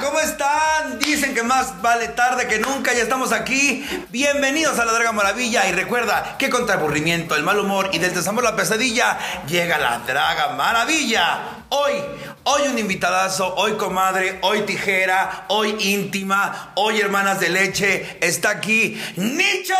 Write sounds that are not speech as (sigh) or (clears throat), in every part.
¿cómo están? Dicen que más vale tarde que nunca, ya estamos aquí. Bienvenidos a la Draga Maravilla y recuerda que contra el aburrimiento, el mal humor y del desamor la pesadilla llega la Draga Maravilla. Hoy, hoy un invitadazo, hoy comadre, hoy tijera, hoy íntima, hoy hermanas de leche, está aquí Nicho.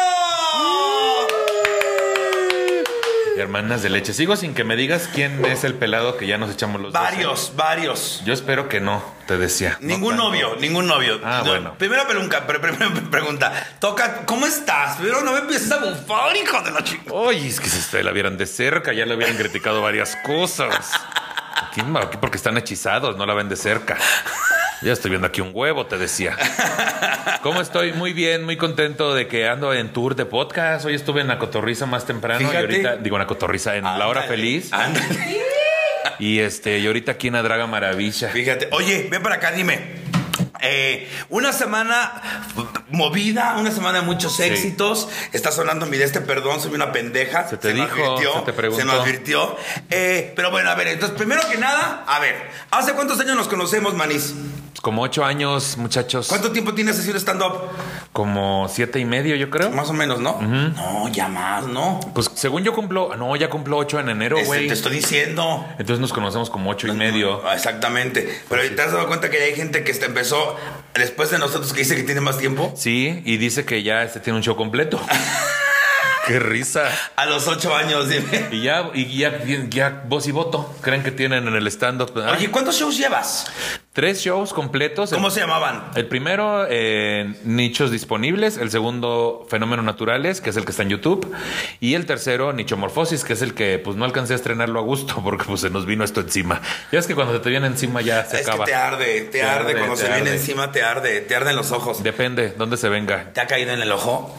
Hermanas de leche. Sigo sin que me digas quién es el pelado que ya nos echamos los Varios, varios. Yo espero que no, te decía. Ningún No novio, ningún novio. Ah, No, bueno. Primera pregunta. Toca, ¿cómo estás? Pero no me empieces a bufar, hijo de la chica. Oye, es que si ustedes la vieran de cerca, ya le hubieran criticado varias cosas. Aquí porque están hechizados, no la ven de cerca. Ya estoy viendo aquí un huevo, te decía. ¿Cómo estoy? Muy bien, muy contento de que ando en tour de podcast. Hoy estuve en la cotorriza más temprano Fíjate. y ahorita, digo, en la cotorriza, en La Hora Feliz. Ándale. Y este, y ahorita aquí en la Draga Maravilla. Fíjate, oye, ven para acá, dime. Eh, una semana movida, una semana de muchos éxitos. Está sonando mi de este perdón, soy una pendeja. Se te dijo, advirtió, se te preguntó. me advirtió. Eh, pero bueno, a ver, entonces, primero que nada, a ver, ¿hace cuántos años nos conocemos, Manís? Como ocho años, muchachos. ¿Cuánto tiempo tienes haciendo stand-up? Como siete y medio, yo creo. Más o menos, ¿no? No, ya más, ¿no? Pues según yo cumplo, no, ya cumplo ocho en enero, Este, güey. te estoy diciendo. Entonces nos conocemos como ocho y medio. Exactamente. Pero te has dado cuenta que hay gente que este empezó después de nosotros que dice que tiene más tiempo. Sí, y dice que ya este tiene un show completo. (laughs) Qué risa. A los ocho años, dime. Y ya, y ya, ya voz y voto. Creen que tienen en el stand-up. Oye, ¿cuántos shows llevas? tres shows completos. ¿Cómo el, se llamaban? el primero, eh, Nichos Disponibles. El segundo, Fenómenos Naturales, que es el que está en YouTube. Y el tercero, Nichomorfosis, que es el que pues no alcancé a estrenarlo a gusto (laughs) porque pues se nos vino esto encima. Ya es que cuando se te viene encima ya se es acaba. que te arde, te, Te arde, arde, cuando te se viene encima, te arde, te arden los ojos. Depende, dónde se venga. ¿Te ha caído en el ojo?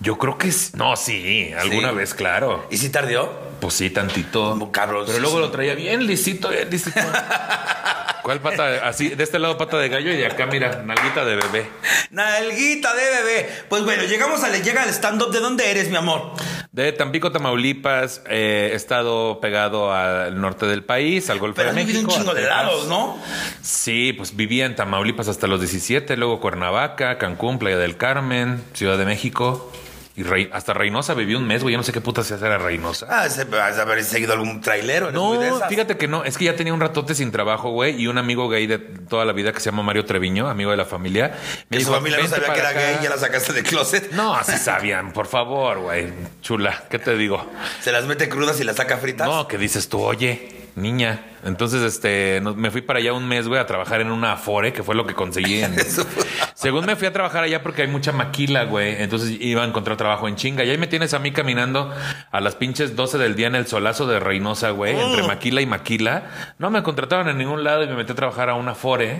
Yo creo que es. No, sí, alguna Sí. vez, claro. ¿Y si tardió? Pues sí, tantito. Como Pero sí, luego sí. lo traía bien lisito, bien lisito. (laughs) ¿Cuál pata? Así, de este lado pata de gallo y de acá, mira, nalguita de bebé. Nalguita de bebé. Pues bueno, llegamos a le llega al stand-up. ¿De dónde eres, mi amor? De Tampico, Tamaulipas, eh, he estado pegado al norte del país, al Golfo Pero de México. un chingo de lados, ¿no? Sí, pues vivía en Tamaulipas hasta los 17, luego Cuernavaca, Cancún, Playa del Carmen, Ciudad de México. Y Rey- hasta Reynosa viví un mes, güey. Yo no sé qué puta se hace a Reynosa. Ah, ese- has de haber seguido algún trailero. No, fíjate que no, es que ya tenía un ratote sin trabajo, güey, y un amigo gay de toda la vida que se llama Mario Treviño, amigo de la familia. Me Que su familia no "Vente sabía que era acá". gay, ya la sacaste de closet. No, así sabían, por favor, güey. Chula, ¿qué te digo? Se las mete crudas y las saca fritas. No, que dices tú, oye, niña. Entonces, este, no- me fui para allá un mes, güey, a trabajar en una Afore, que fue lo que conseguí. en- (laughs) Según me fui a trabajar allá porque hay mucha maquila, güey. Entonces iba a encontrar trabajo en chinga. Y ahí me tienes a mí caminando a las pinches 12 del día en el solazo de Reynosa, güey, entre maquila y maquila. No me contrataron en ningún lado y me metí a trabajar a una Afore.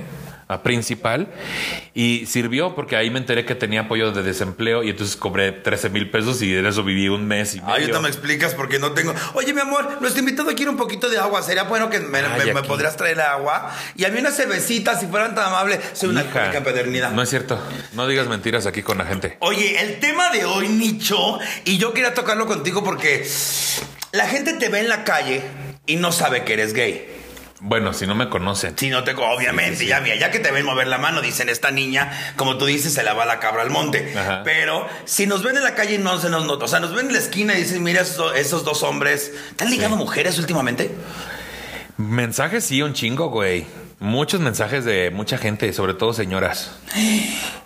A principal y sirvió porque ahí me enteré que tenía apoyo de desempleo y entonces cobré 13 mil pesos y de eso viví un mes y Ay, medio. ahorita me explicas porque no tengo. Oye, mi amor, nuestro invitado quiere un poquito de agua. ¿Sería bueno que me, Ay, me- me aquí. podrías traer agua? Y a mí una cervecita, si fueran tan amables. Soy una Hija, empedernida. No es cierto. No digas mentiras aquí con la gente. Oye, el tema de hoy, Nicho, y yo quería tocarlo contigo porque la gente te ve en la calle y no sabe que eres gay. Bueno, si no me conocen. Si no te, obviamente, ya mira, ya que te ven mover la mano, dicen esta niña, como tú dices, se la va la cabra al monte. Ajá. Pero si nos ven en la calle no se nos nota, o sea, nos ven en la esquina y dicen, mira esos, esos dos hombres, ¿te han ligado mujeres últimamente? Mensajes sí, un chingo, güey. Muchos mensajes de mucha gente, sobre todo señoras.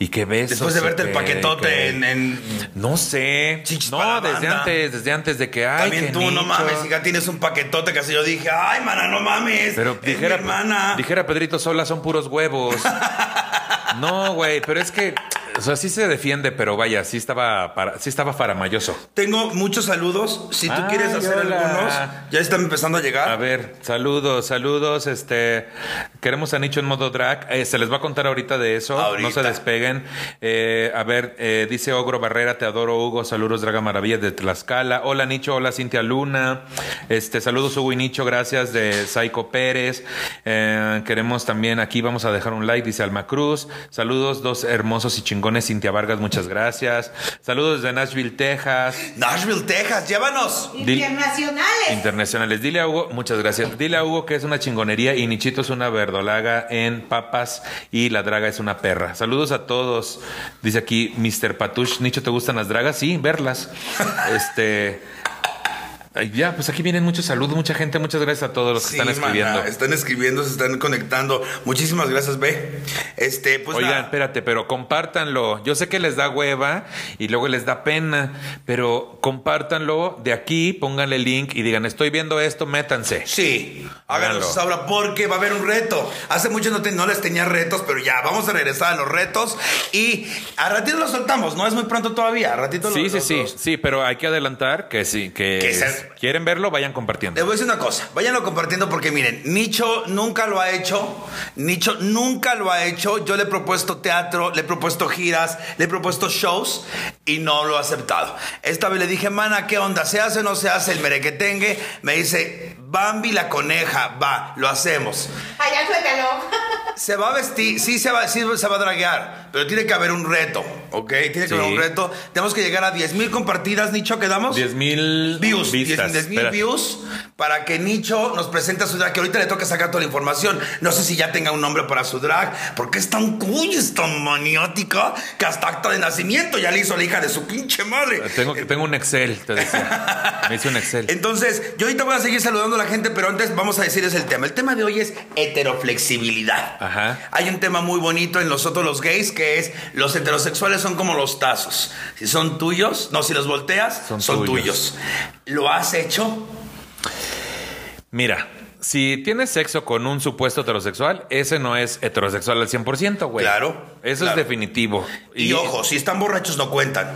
Y que ves. Después de verte el paquetote en, en- No sé. No, desde antes, desde antes de que. Ay, También tú, no mames, hija, tienes un paquetote que así yo dije, ay, mana, no mames. Pero es dijera, mi hermana. dijera Pedrito Sola, son puros huevos. (laughs) no, güey, pero es que. O sea, sí se defiende, pero vaya, sí estaba, para, sí estaba faramayoso. Tengo muchos saludos. Si tú Ay, quieres hacer hola. algunos, ya están empezando a llegar. A ver, saludos, saludos. Este, queremos a Nicho en modo drag. Eh, se les va a contar ahorita de eso. Ahorita. No se despeguen. Eh, a ver, eh, dice Ogro Barrera, te adoro, Hugo. Saludos, Draga Maravilla de Tlaxcala. Hola, Nicho. Hola, Cintia Luna. Este, saludos, Hugo y Nicho. Gracias de Saico Pérez. Queremos también aquí, vamos a dejar un like, dice Alma Cruz. Saludos, dos hermosos y chingones chingones. Cintia Vargas, muchas gracias. Saludos desde Nashville, Texas. Nashville, Texas, llévanos. Internacionales. Internacionales. Dile a Hugo, muchas gracias. Dile a Hugo que es una chingonería y Nichito es una verdolaga en papas y la draga es una perra. Saludos a todos. Dice aquí Mr. Patush. Nicho, ¿te gustan las dragas? Sí, verlas. (laughs) este. Ay, Ya, pues aquí vienen muchos saludos, mucha gente, muchas gracias a todos los que Sí, están escribiendo. mana, están escribiendo, se están conectando. Muchísimas gracias, B. Este, pues Oigan, nada. espérate, pero compártanlo. Yo sé que les da hueva y luego les da pena, pero compártanlo de aquí, pónganle el link y digan, estoy viendo esto, métanse. Sí, háganlo Háganlo. ahora porque va a haber un reto. Hace mucho no, te- no les tenía retos, pero ya vamos a regresar a los retos y a ratito lo soltamos, no es muy pronto todavía, a ratito lo Sí, sí, sí, sí, pero hay que adelantar que sí, que, Que quieren verlo, vayan Les compartiendo. voy a decir una cosa, váyanlo compartiendo porque miren, Nicho nunca lo ha hecho, Nicho nunca lo ha hecho, yo le he propuesto teatro, le he propuesto giras, le he propuesto shows y no lo ha aceptado. Esta vez le dije, mana, ¿qué onda? ¿Se hace o no se hace el merequetengue? Me dice, Bambi la coneja, va, lo hacemos. Allá suéltalo. (laughs) Se va a vestir, sí se va, sí se va a draguear, pero tiene que haber un reto, ¿ok? Tiene que Sí. haber un reto. Tenemos que llegar a 10 mil compartidas, Nicho, ¿quedamos? 10 mil views, vistas. 10 mil views para que Nicho nos presente a su drag, que ahorita le toca sacar toda la información. No sé si ya tenga un nombre para su drag, porque es tan cuy, es tan maniática, que hasta acta de nacimiento ya le hizo la hija de su pinche madre. Tengo, que- tengo un Excel, te decía. (laughs) Me hice un Excel. Entonces, yo ahorita voy a seguir saludando a la gente, pero antes vamos a decirles el tema. El tema de hoy es heteroflexibilidad. Ajá. Hay un tema muy bonito en nosotros los gays que es los heterosexuales son como los tazos. Si son tuyos, no, si los volteas, son, Son tuyos. tuyos. ¿Lo has hecho? Mira, si tienes sexo con un supuesto heterosexual, ese no es heterosexual al 100%, güey. Claro, Eso claro. es definitivo. Y, ojo, si están borrachos no cuentan.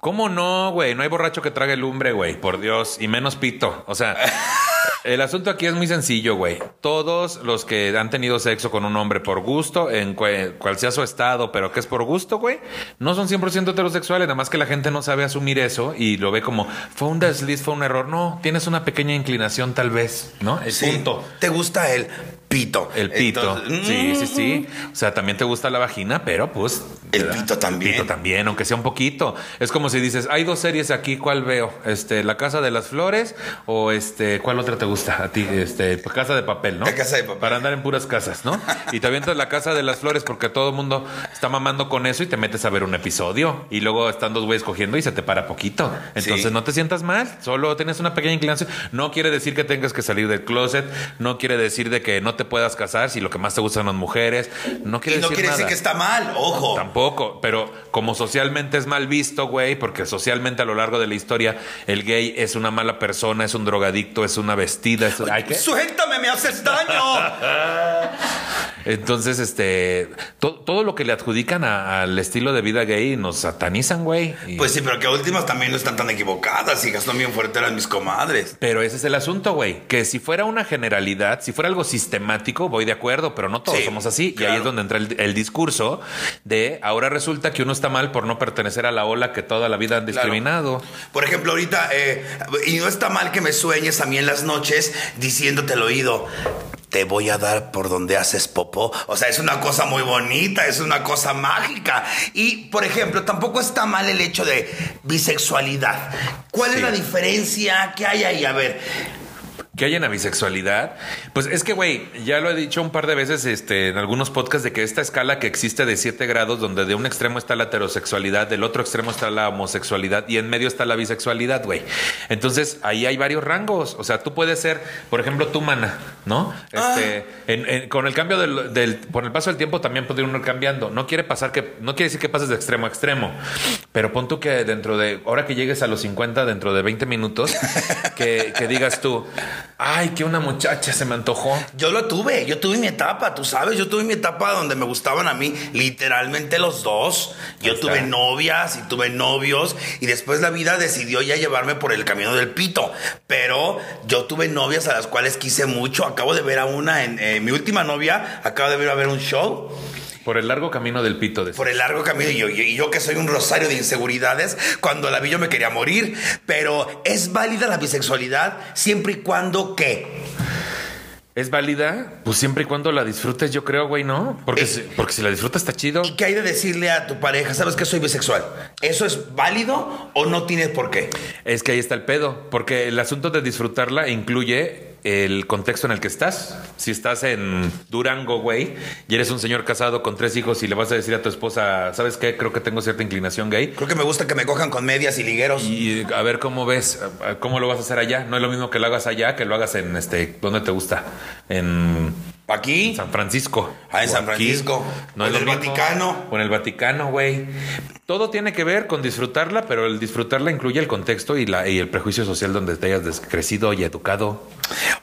¿Cómo no, güey? No hay borracho que trague lumbre, güey. Por Dios. Y menos pito. O sea, (laughs) el asunto aquí es muy sencillo, güey. Todos los que han tenido sexo con un hombre por gusto, en cual sea su estado, pero que es por gusto, güey, no son 100% heterosexuales. Nada más que la gente no sabe asumir eso y lo ve como, fue un desliz, fue un error. No, tienes una pequeña inclinación tal vez, ¿no? El Sí. punto. ¿Te gusta el pito? El pito. Entonces, sí, sí, sí. O sea, también te gusta la vagina, pero pues. El pito también. Pito también, aunque sea un poquito. Es como si dices, hay dos series aquí, ¿cuál veo? Este, La Casa de las Flores o este, ¿cuál otra te gusta a ti? Este, Casa de Papel, ¿no? La Casa de Papel. Para andar en puras casas, ¿no? (laughs) y te avientas La Casa de las Flores porque todo el mundo está mamando con eso y te metes a ver un episodio y luego están dos güeyes cogiendo y se te para poquito. Entonces Sí. no te sientas mal, solo tienes una pequeña inclinación. No quiere decir que tengas que salir del closet, no quiere decir de que no te puedas casar si lo que más te gustan las mujeres, no quiere Y no decir quiere decir que está mal, ojo. Tampoco, pero como socialmente es mal visto, güey, porque socialmente a lo largo de la historia el gay es una mala persona, es un drogadicto, es una vestida, es... ¿Ay, qué? Suéltame, me haces daño. (laughs) Entonces, este, to- todo lo que le adjudican al estilo de vida gay nos satanizan, güey. Y- pues sí, pero que últimas también no están tan equivocadas, hijas, son bien fuertes eran mis comadres. Pero ese es el asunto, güey. Que si fuera una generalidad, si fuera algo sistemático, voy de acuerdo, pero no todos Sí, somos así. Y ahí es donde entra el, el discurso de ahora resulta que uno está mal por no pertenecer a la ola que toda la vida han discriminado. Por ejemplo, ahorita, eh, y no está mal que me sueñes a mí en las noches diciéndote al oído, te voy a dar por donde haces popó. O sea, es una cosa muy bonita, es una cosa mágica. Y, por ejemplo, tampoco está mal el hecho de bisexualidad. ¿Cuál Sí. es la diferencia? ¿Qué hay ahí? A ver, que hay en la bisexualidad. Pues es que, güey, ya lo he dicho un par de veces este, en algunos podcasts de que esta escala que existe de siete grados, donde de un extremo está la heterosexualidad, del otro extremo está la homosexualidad y en medio está la bisexualidad, güey. Entonces ahí hay varios rangos. O sea, tú puedes ser, por ejemplo, tú, mana, ¿no? Este, en- en- con el cambio del, del- por el paso del tiempo también puede uno ir cambiando. No quiere pasar que, no quiere decir que pases de extremo a extremo, pero pon tú que dentro de, ahora que llegues a los 50, dentro de 20 minutos, que, que digas tú, ay, que una muchacha se me antojó. yo lo tuve, yo tuve mi etapa, tú sabes, yo tuve mi etapa donde me gustaban a mí literalmente los dos. Yo Ahí tuve está. novias y tuve novios y después la vida decidió ya llevarme por el camino del pito. Pero yo tuve novias a las cuales quise mucho. Acabo de ver a una en eh, mi última novia, acabo de ver a ver un show Por el largo camino del pito. De por el largo camino y yo, que soy un rosario de inseguridades, cuando la vi yo me quería morir, pero es válida la bisexualidad siempre y cuando que ¿Es válida? Pues siempre y cuando la disfrutes, yo creo, güey, ¿no? Porque, Eh. si, porque si la disfrutas está chido. ¿Y qué hay de decirle a tu pareja, sabes que soy bisexual? ¿Eso es válido o no tiene por qué? Es que ahí está el pedo, porque el asunto de disfrutarla incluye el contexto en el que estás. Si estás en Durango, güey, y eres un señor casado con tres hijos y le vas a decir a tu esposa, ¿sabes qué? Creo que tengo cierta inclinación gay. Creo que me gusta que me cojan con medias y ligueros. Y a ver cómo ves, cómo lo vas a hacer allá. No es lo mismo que lo hagas allá que lo hagas en este, ¿dónde te gusta? En Aquí, San Francisco. Ah, en San. Francisco. No es lo el. Vaticano. En el Vaticano, güey. Todo tiene que ver con disfrutarla, pero el disfrutarla incluye el contexto y, la, y el prejuicio social donde te hayas crecido y educado.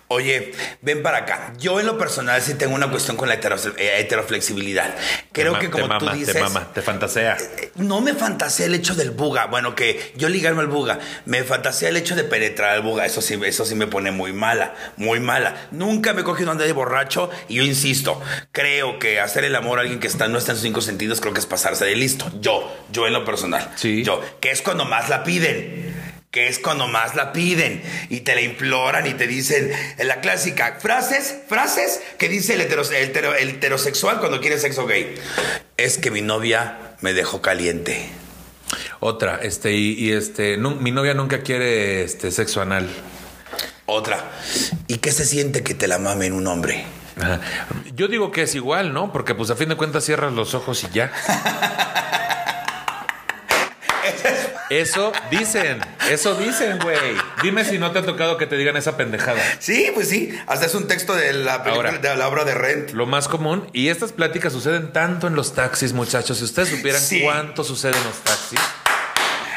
Oye, ven para acá. Yo en lo personal sí tengo una cuestión con la eh, heteroflexibilidad. Creo Te que como te tú mama, dices... Te mama, te fantasea. No me fantasea el hecho del buga. Bueno, que yo ligarme al buga. Me fantasea el hecho de penetrar al buga. Eso sí, eso sí me pone muy mala. Muy mala. Nunca me he cogido andar de borracho. Y yo insisto, creo que hacer el amor a alguien que está, no está en sus cinco sentidos, creo que es pasarse de listo. Yo, yo en lo personal. Sí. Yo, que es cuando más la piden. Que es cuando más la piden y te la imploran y te dicen en la clásica frases, frases que dice el, el hetero- el heterosexual cuando quiere sexo gay. Es que mi novia me dejó caliente. Otra, este, y, y, este, mi novia nunca quiere este sexo anal. Otra. ¿Y qué se siente que te la mame en un hombre? Ajá. Yo digo que es igual, ¿no? Porque pues a fin de cuentas cierras los ojos y ya. Eso dicen, eso dicen, güey. Dime si no te ha tocado que te digan esa pendejada. Sí, pues sí. Hasta es un texto de la película, Ahora. de la obra de Rent. Lo más común, y estas pláticas suceden tanto en los taxis, muchachos. Si ustedes supieran Sí. cuánto sucede en los taxis,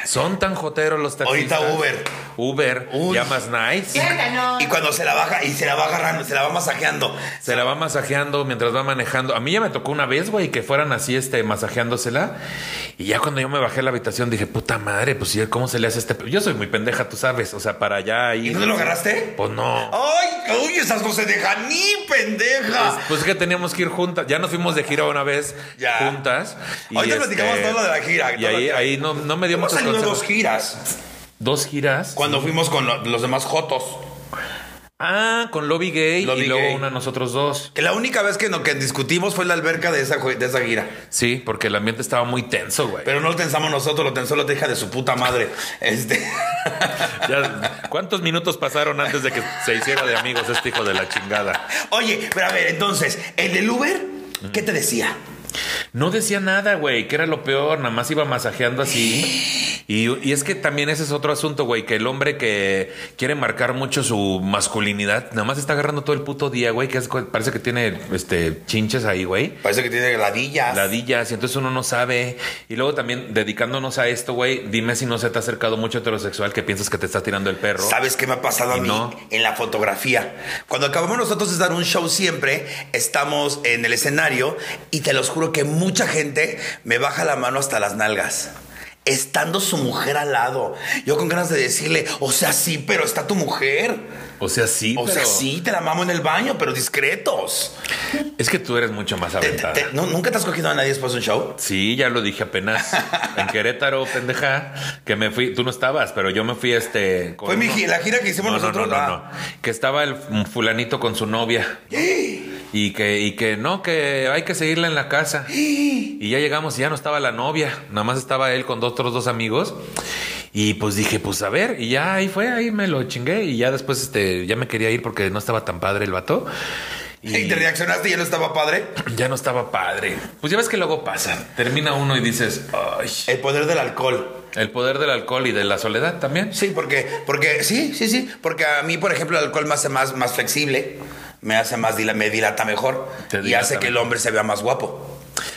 son tan joteros los taxistas. Ahorita Uber. Uber, Uy. llamas nice. Y cuando se la baja y se la va agarrando, se la va masajeando. Se la va masajeando mientras va manejando. A mí ya me tocó una vez, güey, que fueran así, este, masajeándosela. Y ya cuando yo me bajé a la habitación dije, puta madre, pues sí, ¿cómo se le hace este? pe-?" Yo soy muy pendeja, tú sabes. O sea, para allá ¿Y ir. no te lo agarraste? Pues no. ¡Ay! ¡Uy! Esas no se dejan ni pendeja. Pues que teníamos que ir juntas. Ya nos fuimos de gira una vez Ya. juntas. y, Ahorita este, platicamos todo lo de la gira. Y ahí, ahí no, no me dio Hemos dos giras. Dos giras. Cuando fuimos con lo- los demás Jotos. Ah, con Lobby Gay Lobby y luego Gay. una nosotros dos. Que la única vez que, no, que discutimos fue la alberca de esa, jue- de esa gira. Sí, porque el ambiente estaba muy tenso, güey. Pero no lo tensamos nosotros, lo tensó la hija de su puta madre. Este. (laughs) Ya, ¿Cuántos minutos pasaron antes de que se hiciera de amigos este hijo de la chingada? Oye, pero a ver, entonces, el del Uber, ¿qué te decía? No decía nada, güey, que era lo peor, nada más iba masajeando así. (gasps) Y, y es que también ese es otro asunto, güey, que el hombre que quiere marcar mucho su masculinidad, nada más está agarrando todo el puto día, güey, que es- parece que tiene este chinches ahí, güey. Parece que tiene ladillas. Ladillas, y entonces uno no sabe. Y luego también dedicándonos a esto, güey, dime si no se te ha acercado mucho heterosexual que piensas que te está tirando el perro. ¿Sabes qué me ha pasado a mí no. en la fotografía? Cuando acabamos nosotros de dar un show siempre, estamos en el escenario y te los juro que mucha gente me baja la mano hasta las nalgas. Estando su mujer al lado. Yo con ganas de decirle, o sea, sí, pero está tu mujer. O sea, sí, O pero sea, sí, te la mamo en el baño, pero discretos. es que tú eres mucho más Te- te- aventada. te- ¿no- ¿Nunca te has cogido a nadie después de un show? Sí, ya lo dije apenas. (laughs) En Querétaro, pendeja, que me fui. Tú no estabas, pero yo me fui este. con Fue mi uno- la gira que hicimos No, no, nosotros. No, no, ah. no. Que estaba el fulanito con su novia. (gasps) Y que, y que no, que hay que seguirla en la casa. (gasps) Y ya llegamos y ya no estaba la novia. Nada más estaba él con dos, otros dos amigos. Y pues dije, pues a ver. Y ya ahí fue, ahí me lo chingué. Y ya después este, ya me quería ir porque no estaba tan padre el vato. (laughs) Y te reaccionaste y ya no estaba padre. (clears throat) Ya no estaba padre. Pues ya ves que luego pasa. Termina uno y dices, ay. El poder del alcohol. El poder del alcohol y de la soledad también. Sí, porque, porque, sí, sí, sí. Porque a mí, por ejemplo, el alcohol me hace más, más flexible, me hace más, me dilata mejor Te y dilata hace que el hombre se vea más guapo.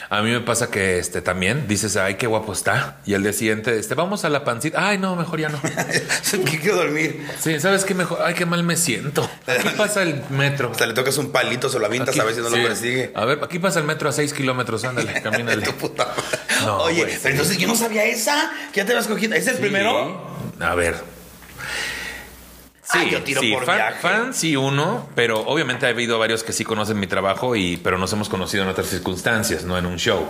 A mí me pasa que este también dices, ay, qué guapo está. Y el día siguiente, este, vamos a la pancita. Ay, no, mejor ya no. (laughs) que quiero dormir. Sí, ¿sabes qué mejor? Ay, qué mal me siento. Aquí pasa el metro. Hasta le tocas un palito, se lo avientas Aquí- a ver si no sí. lo persigue. A ver, aquí pasa el metro a 6 kilómetros, ándale, (laughs) camínale. Tu puta madre. No, Oye, pero entonces yo no sabía esa. que ya te habías cogido. ¿Es el primero? A ver. Sí, Ah, yo tiro sí, por fan, viaje. fan sí uno, pero obviamente ha habido varios que sí conocen mi trabajo y pero nos hemos conocido en otras circunstancias, no en un show.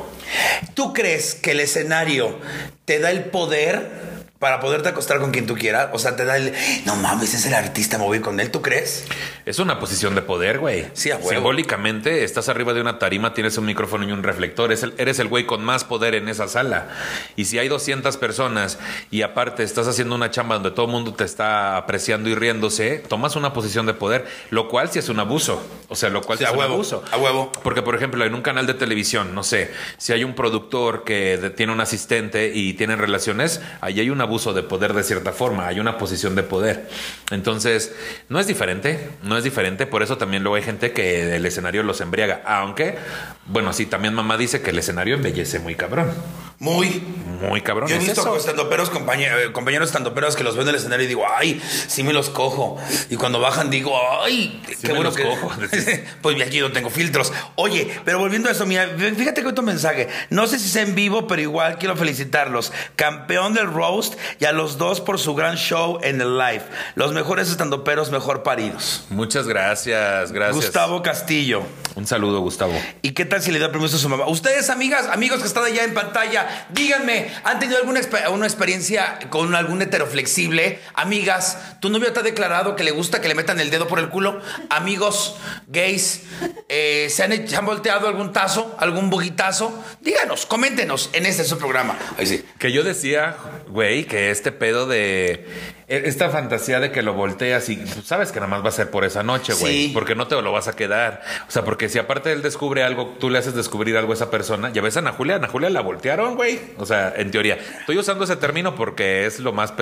¿Tú crees que el escenario te da el poder para poderte acostar con quien tú quieras. O sea, te da el. No mames, es el artista, me voy con él. ¿Tú crees? Es una posición de poder, güey. Sí, a huevo. Simbólicamente, estás arriba de una tarima, tienes un micrófono y un reflector. Es el- eres el güey con más poder en esa sala. Y si hay 200 personas y aparte estás haciendo una chamba donde todo el mundo te está apreciando y riéndose, tomas una posición de poder, lo cual sí es un abuso. O sea, lo cual Sí, sí, a es un abuso. a huevo. Porque, por ejemplo, en un canal de televisión, no sé, si hay un productor que tiene un asistente y tienen relaciones, ahí hay un abuso de poder de cierta forma, hay una posición de poder. Entonces, no es diferente, no es diferente, por eso también luego hay gente que el escenario los embriaga, aunque, bueno, sí, también mamá dice que el escenario embellece muy cabrón, Muy. muy cabrón. Yo he visto estandoperos, compañeros, eh, compañeros estandoperos que los ven en el escenario y digo, ay, sí me los cojo. Y cuando bajan digo, ay, qué bueno que. cojo. (laughs) pues aquí no tengo filtros. Oye, pero volviendo a eso, mira, fíjate que otro mensaje. No sé si sea en vivo, pero igual quiero felicitarlos. Campeón del roast y a los dos por su gran show en el live. Los mejores estandoperos mejor paridos. Muchas gracias, gracias. Gustavo Castillo. Un saludo, Gustavo. ¿Y qué tal si le da permiso a su mamá? Ustedes, amigas, amigos que están allá en pantalla, díganme, ¿han tenido alguna una experiencia con algún heteroflexible? Amigas, ¿tu novio te ha declarado que le gusta que le metan el dedo por el culo? Amigos gays, eh, ¿se, han, hecho- ¿se han volteado algún tazo, algún buguitazo? Díganos, coméntenos en este su programa. Ahí sí. Que yo decía, güey, que este pedo de. E- Esta fantasía de que lo volteas y pues, sabes que nada más va a ser por esa noche, güey. Sí. Porque no te lo vas a quedar. O sea, porque si aparte él descubre algo, tú le haces descubrir algo a esa persona. Ya ves a Ana Julia, Ana Julia la voltearon, güey. O sea, en teoría. Estoy usando ese término porque es lo más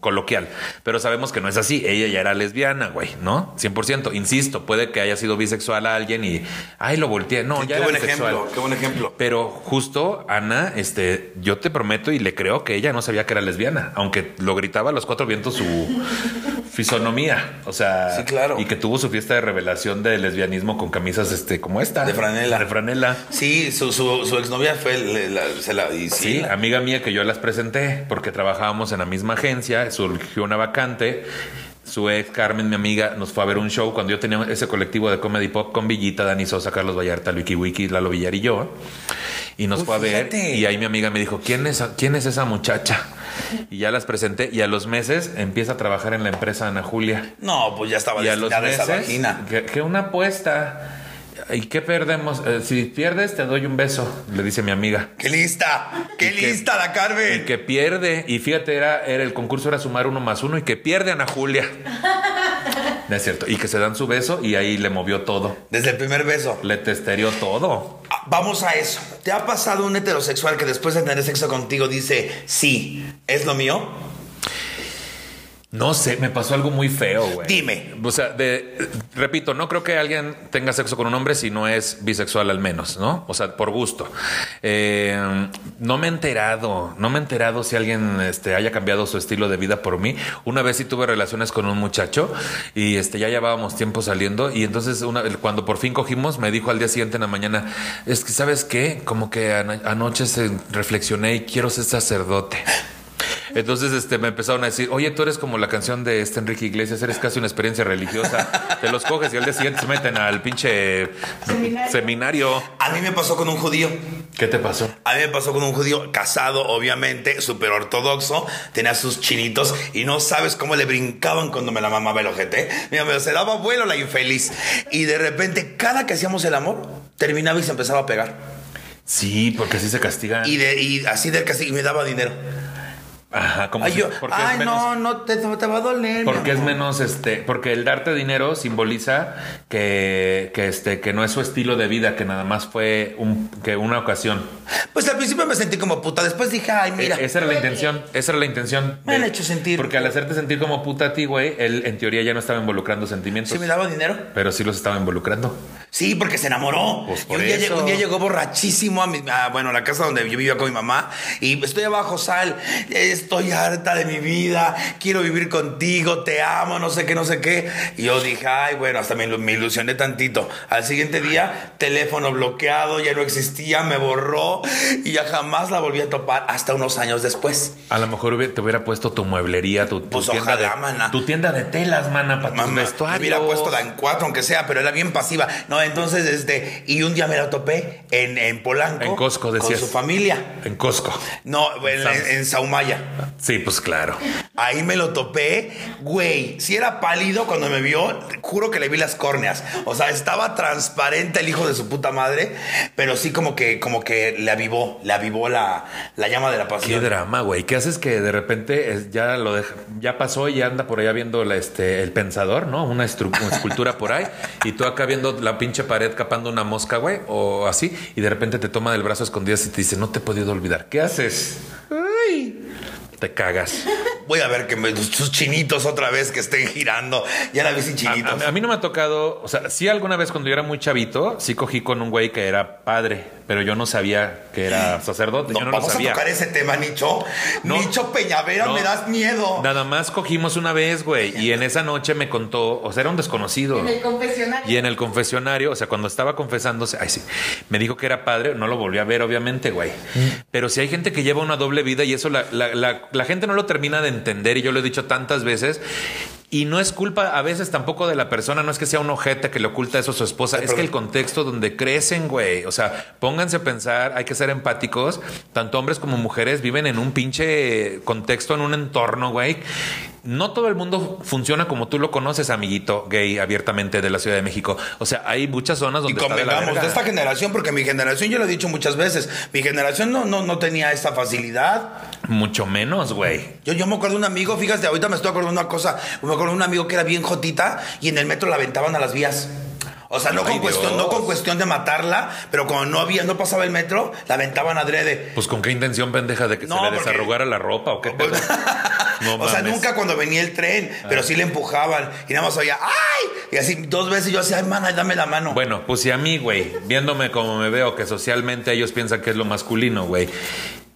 coloquial. Pero sabemos que no es así. Ella ya era lesbiana, güey, ¿no? 100%. Insisto, puede que haya sido bisexual a alguien y. Ay, lo volteé. No, Sí, ya qué era buen bisexual. ejemplo, qué buen ejemplo. Pero justo Ana, este, yo te prometo y le creo que ella no sabía que era lesbiana, aunque lo gritaba a los cuatro vientos su fisonomía, o sea, Sí, claro. y que tuvo su fiesta de revelación de lesbianismo con camisas, este, como esta, De franela. de franela. Sí, su, su, su exnovia fue. le- la- se la, y sí, Sí, amiga mía que yo las presenté porque trabajábamos en la misma agencia, surgió una vacante. Su ex Carmen, mi amiga, nos fue a ver un show cuando yo tenía ese colectivo de comedy pop con Villita, Dani Sosa, Carlos Vallarta, Luiki Wiki, Lalo Villar y yo. Y nos Uy, fue a ver. fíjate. Y ahí mi amiga me dijo, ¿quién es, ¿quién es esa muchacha? Y ya las presenté. Y a los meses empieza a trabajar en la empresa Ana Julia. No, pues ya estaba Y a los esa que, que una apuesta. ¿Y qué perdemos? Eh, si pierdes, te doy un beso, le dice mi amiga. ¡Qué lista! ¡Qué Y que- lista la Carmen! Y que pierde, y fíjate, era, era el concurso era sumar uno más uno y que pierde Ana Julia. No es cierto. Y que se dan su beso y ahí le movió todo. Desde el primer beso. Le testerió todo. Ah, Vamos a eso. ¿Te ha pasado un heterosexual que después de tener sexo contigo dice, sí, es lo mío? No sé, me pasó algo muy feo, güey. Dime. O sea, de, repito, no creo que alguien tenga sexo con un hombre si no es bisexual al menos, ¿no? O sea, por gusto. Eh, no me he enterado, no me he enterado si alguien este, haya cambiado su estilo de vida por mí. Una vez sí tuve relaciones con un muchacho y este, ya llevábamos tiempo saliendo y entonces una, cuando por fin cogimos me dijo al día siguiente en la mañana, es que, ¿sabes qué? Como que ano- anoche se reflexioné y quiero ser sacerdote. Entonces este, me empezaron a decir, oye, tú eres como la canción de este Enrique Iglesias, eres casi una experiencia religiosa. Te los coges y al día siguiente se meten al pinche Seminario. seminario. A mí me pasó con un judío. ¿Qué te pasó? A mí me pasó con un judío casado, obviamente, súper ortodoxo, tenía sus chinitos y no sabes cómo le brincaban cuando me la mamaba el ojete. Mira, me- se daba vuelo la infeliz. Y de repente, cada que hacíamos el amor, terminaba y se empezaba a pegar. Sí, porque así se castigan. Y, de, y así del castigo, y me daba dinero. Ajá, como Ay, si- yo, porque es ay menos- no, no, te, te va a doler. Porque es amor". menos este, porque el darte dinero simboliza que, que este, que no es su estilo de vida, que nada más fue un, que una ocasión. Pues al principio me sentí como puta, después dije, ay, mira. E- esa era la intención, esa era la intención. Me han hecho sentir. Porque al hacerte sentir como puta a ti, güey, él en teoría ya no estaba involucrando sentimientos. ¿Sí me daba dinero? Pero sí los estaba involucrando. Sí, porque se enamoró. Pues Y un, día, eso. llegó- un día llegó borrachísimo a, mi, a, bueno, a la casa donde yo vivía con mi mamá. Y estoy abajo, Sal. Estoy harta de mi vida. Quiero vivir contigo. Te amo, no sé qué, no sé qué. Y yo dije, ay, bueno, hasta me, me ilusioné tantito. Al siguiente día, teléfono bloqueado, ya no existía, me borró. Y ya jamás la volví a topar hasta unos años después. A lo mejor te hubiera puesto tu mueblería, tu, tu Pues tienda ojalá, de, mana. tu tienda de telas, mana, para tus Mamá, me vestuarios. hubiera puesto la en cuatro, aunque sea, pero era bien pasiva. No, entonces, este, y un día me la topé en, en Polanco. En Costco, Con decías. su familia. En Costco. No, en, en, en Saumaya. Sí, pues claro. Ahí me lo topé, güey. Si era pálido cuando me vio, juro que le vi las córneas. O sea, estaba transparente el hijo de su puta madre, pero sí como que, como que le avivó, le avivó la, la llama de la Qué pasión. drama, güey. ¿Qué haces que de repente es- ya lo deja, ya pasó y anda por allá viendo la, este, el pensador, ¿no? Una, una escultura por ahí y tú acá viendo la pinche pared capando una mosca, güey, o así, y de repente te toma del brazo escondidas y te dice, no te he podido olvidar. ¿Qué haces? Te cagas. Voy a ver que me, sus chinitos otra vez que estén girando. Ya la vi sin chinitos. a- a mí no me ha tocado, o sea, sí alguna vez cuando yo era muy chavito, sí cogí con un güey que era padre, pero yo no sabía que era (gasps) sacerdote. No, yo no lo vamos a tocar ese tema, Nicho. No. Nicho Peñavera, No. me das miedo. Nada más cogimos una vez, güey, y en esa noche me contó, o sea, era un desconocido. En el confesionario. Y en el confesionario, o sea, cuando estaba confesándose, ay sí, me dijo que era padre, no lo volví a ver, obviamente, güey. Pero si hay gente que lleva una doble vida y eso la, la- la- la gente no lo termina de entender, y yo lo he dicho tantas veces. Y no es culpa a veces tampoco de la persona, no es que sea un ojete que le oculta eso a su esposa, es que el contexto donde crecen, güey. O sea, pónganse a pensar, hay que ser empáticos. Tanto hombres como mujeres viven en un pinche contexto, en un entorno, güey. No todo el mundo funciona como tú lo conoces, amiguito gay, abiertamente de la Ciudad de México. O sea, hay muchas zonas Y donde la convengamos de esta generación, porque mi generación, yo lo he dicho muchas veces, mi generación no, no, no tenía esta facilidad. Mucho menos, güey. Yo, yo me acuerdo de un amigo, fíjate, ahorita me estoy acordando de una cosa. Me acuerdo de un amigo que era bien jotita y en el metro la aventaban a las vías. O sea, no Ay, con, cuestión, Dios. no con cuestión de matarla, pero como no había, no pasaba el metro, la aventaban adrede. Pues con qué intención pendeja de que No, se le porque- desarrugara la ropa o qué (laughs) pedo? No (laughs) o sea, nunca cuando venía el tren, pero sí le empujaban y nada más oía, ¡ay! Y así dos veces yo hacía, ay, mana, dame la mano. Bueno, pues si a mí, güey, viéndome como me veo, que socialmente ellos piensan que es lo masculino, güey.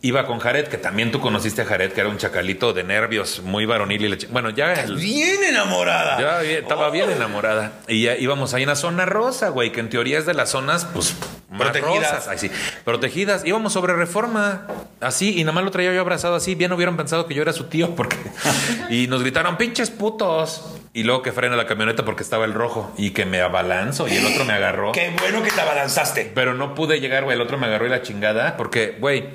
Iba con Jared, que también tú conociste a Jared, que era un chacalito de nervios, muy varonil. Y le bueno, ya, el- Bien enamorada. ya estaba bien enamorada. Y ya íbamos ahí en la zona rosa, güey, que en teoría es de las zonas, pues, más Protegidas. rosas. Ay, sí, protegidas. Íbamos sobre reforma, así, y nada más lo traía yo abrazado así. Bien hubieran pensado que yo era su tío, porque. (laughs) y nos gritaron, pinches putos. Y luego que frena la camioneta porque estaba el rojo y que me abalanzo y el otro me agarró. Qué bueno que te abalanzaste. Pero no pude llegar, güey. El otro me agarró y la chingada. Porque, güey.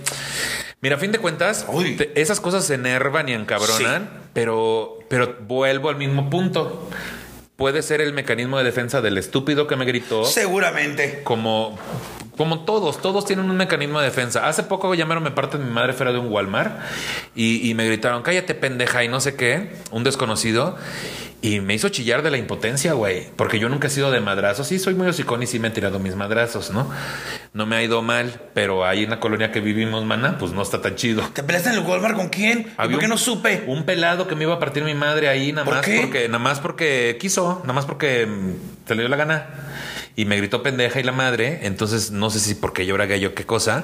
Mira, a fin de cuentas, te- esas cosas se enervan y encabronan, pero, pero vuelvo al mismo punto. Puede ser el mecanismo de defensa del estúpido que me gritó, Seguramente. como, como todos, todos tienen un mecanismo de defensa. Hace poco llamaron me parte de mi madre fuera de un Walmart y, y me gritaron, cállate pendeja y no sé qué, un desconocido. Y me hizo chillar de la impotencia, güey. Porque yo nunca he sido de madrazos. Sí, soy muy hocicón y sí me he tirado mis madrazos, ¿no? No me ha ido mal, pero ahí en la colonia que vivimos, mana, pues no está tan chido. ¿Te peleaste en el Walmart con quién? ¿Y Había ¿Por qué un- no supe? Un pelado que me iba a partir mi madre ahí, nada ¿Por más qué? porque, nada más porque quiso, nada más porque mm, se le dio la gana. Y me gritó pendeja y la madre. Entonces, no sé si porque yo era gay o qué cosa.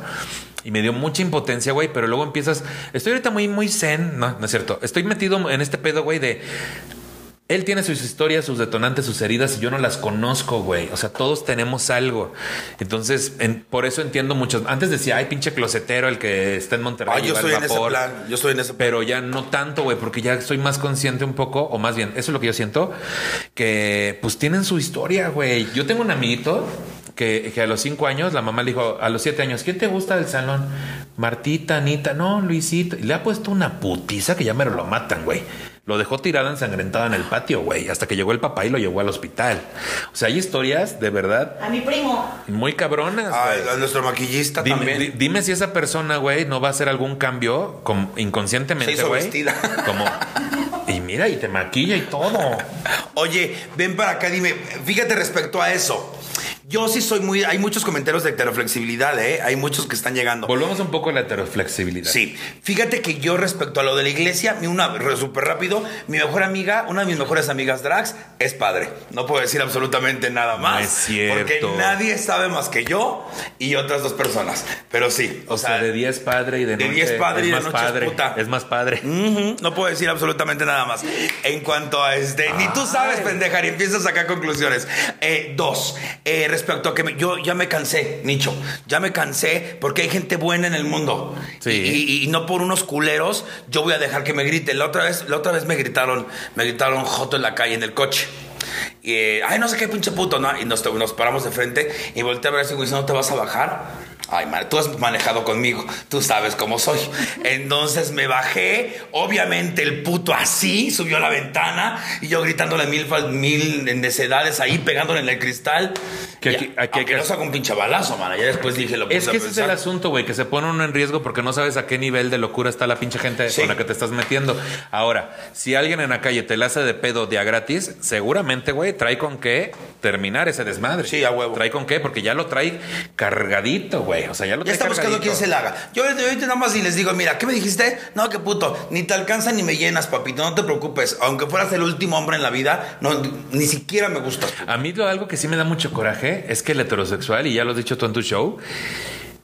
Y me dio mucha impotencia, güey. Pero luego empiezas. Estoy ahorita muy, muy zen. No, no es cierto. Estoy metido en este pedo, güey, de. Él tiene sus historias, sus detonantes, sus heridas y yo no las conozco, güey. O sea, todos tenemos algo. Entonces, en- por eso entiendo muchos. Antes decía, ay, pinche closetero, el que está en Monterrey. Ay, yo estoy en ese vapor". plan. Yo estoy en ese plan. Pero ya no tanto, güey, porque ya soy más consciente un poco, o más bien, eso es lo que yo siento, que pues tienen su historia, güey. Yo tengo un amiguito que, que a los cinco años la mamá le dijo, a los siete años, ¿quién te gusta del salón? Martita, Anita, no, Luisito. Y le ha puesto una putiza que ya me lo matan, güey. Lo dejó tirado ensangrentado en el patio, güey, hasta que llegó el papá y lo llevó al hospital. O sea, hay historias de verdad A mi primo. muy cabronas, Ay, a nuestro maquillista Dime, también. di- dime si esa persona, güey, no va a hacer algún cambio como inconscientemente, güey. vestida. (laughs) Como y mira y te maquilla y todo. Oye, ven para acá, dime, fíjate respecto a eso. Yo sí soy muy. Hay muchos comentarios de heteroflexibilidad, ¿eh? Hay muchos que están llegando. Volvemos un poco a la heteroflexibilidad. Sí, fíjate que yo respecto a lo de la iglesia, una súper rápido, mi mejor amiga, una de mis mejores amigas drags, es padre. No puedo decir absolutamente nada más. es cierto. Porque nadie sabe más que yo y otras dos personas. Pero sí, O sea, de 10 padre y de de noche. 10 padre es y de más noche es padre. puta. Es más padre. No puedo decir absolutamente nada más. En cuanto a este, ni tú sabes, pendeja, y empiezas a sacar conclusiones. Eh, dos, eh, respecto a que me- yo ya me cansé, Nicho, ya me cansé porque hay gente buena en el mundo. Sí. Y, y- y no por unos culeros yo voy a dejar que me griten. La otra vez, la otra vez me gritaron, me gritaron joto en la calle, en el coche. Y, eh, ay, no sé qué pinche puto, ¿no? Y nos, nos paramos de frente y volteé a ver ese güey, ¿no te vas a bajar? Ay, madre, tú has manejado conmigo, tú sabes cómo soy. Entonces me bajé, obviamente el puto así subió a la ventana y yo gritándole mil, mil necedades ahí, pegándole en el cristal. Que aquí- a- aquí que- no saca un pinche balazo, man. Ya después dije lo Es que a ese es el pensar. asunto, güey, que se pone uno en riesgo porque no sabes a qué nivel de locura está la pinche gente Sí. con la que te estás metiendo. Ahora, si alguien en la calle te la hace de pedo día gratis, seguramente, güey, trae con qué terminar ese desmadre. Sí, a huevo. Trae con qué, porque ya lo trae cargadito, güey. O sea, ya lo Ya trae está buscando cargadito. quién se la haga. Yo ahorita nada más y les digo, mira, ¿qué me dijiste? No, que puto, ni te alcanza ni me llenas, papito, no te preocupes. Aunque fueras el último hombre en la vida, no, ni siquiera me gustas. A mí lo algo que sí me da mucho coraje es que el heterosexual, y ya lo has dicho tú en tu show,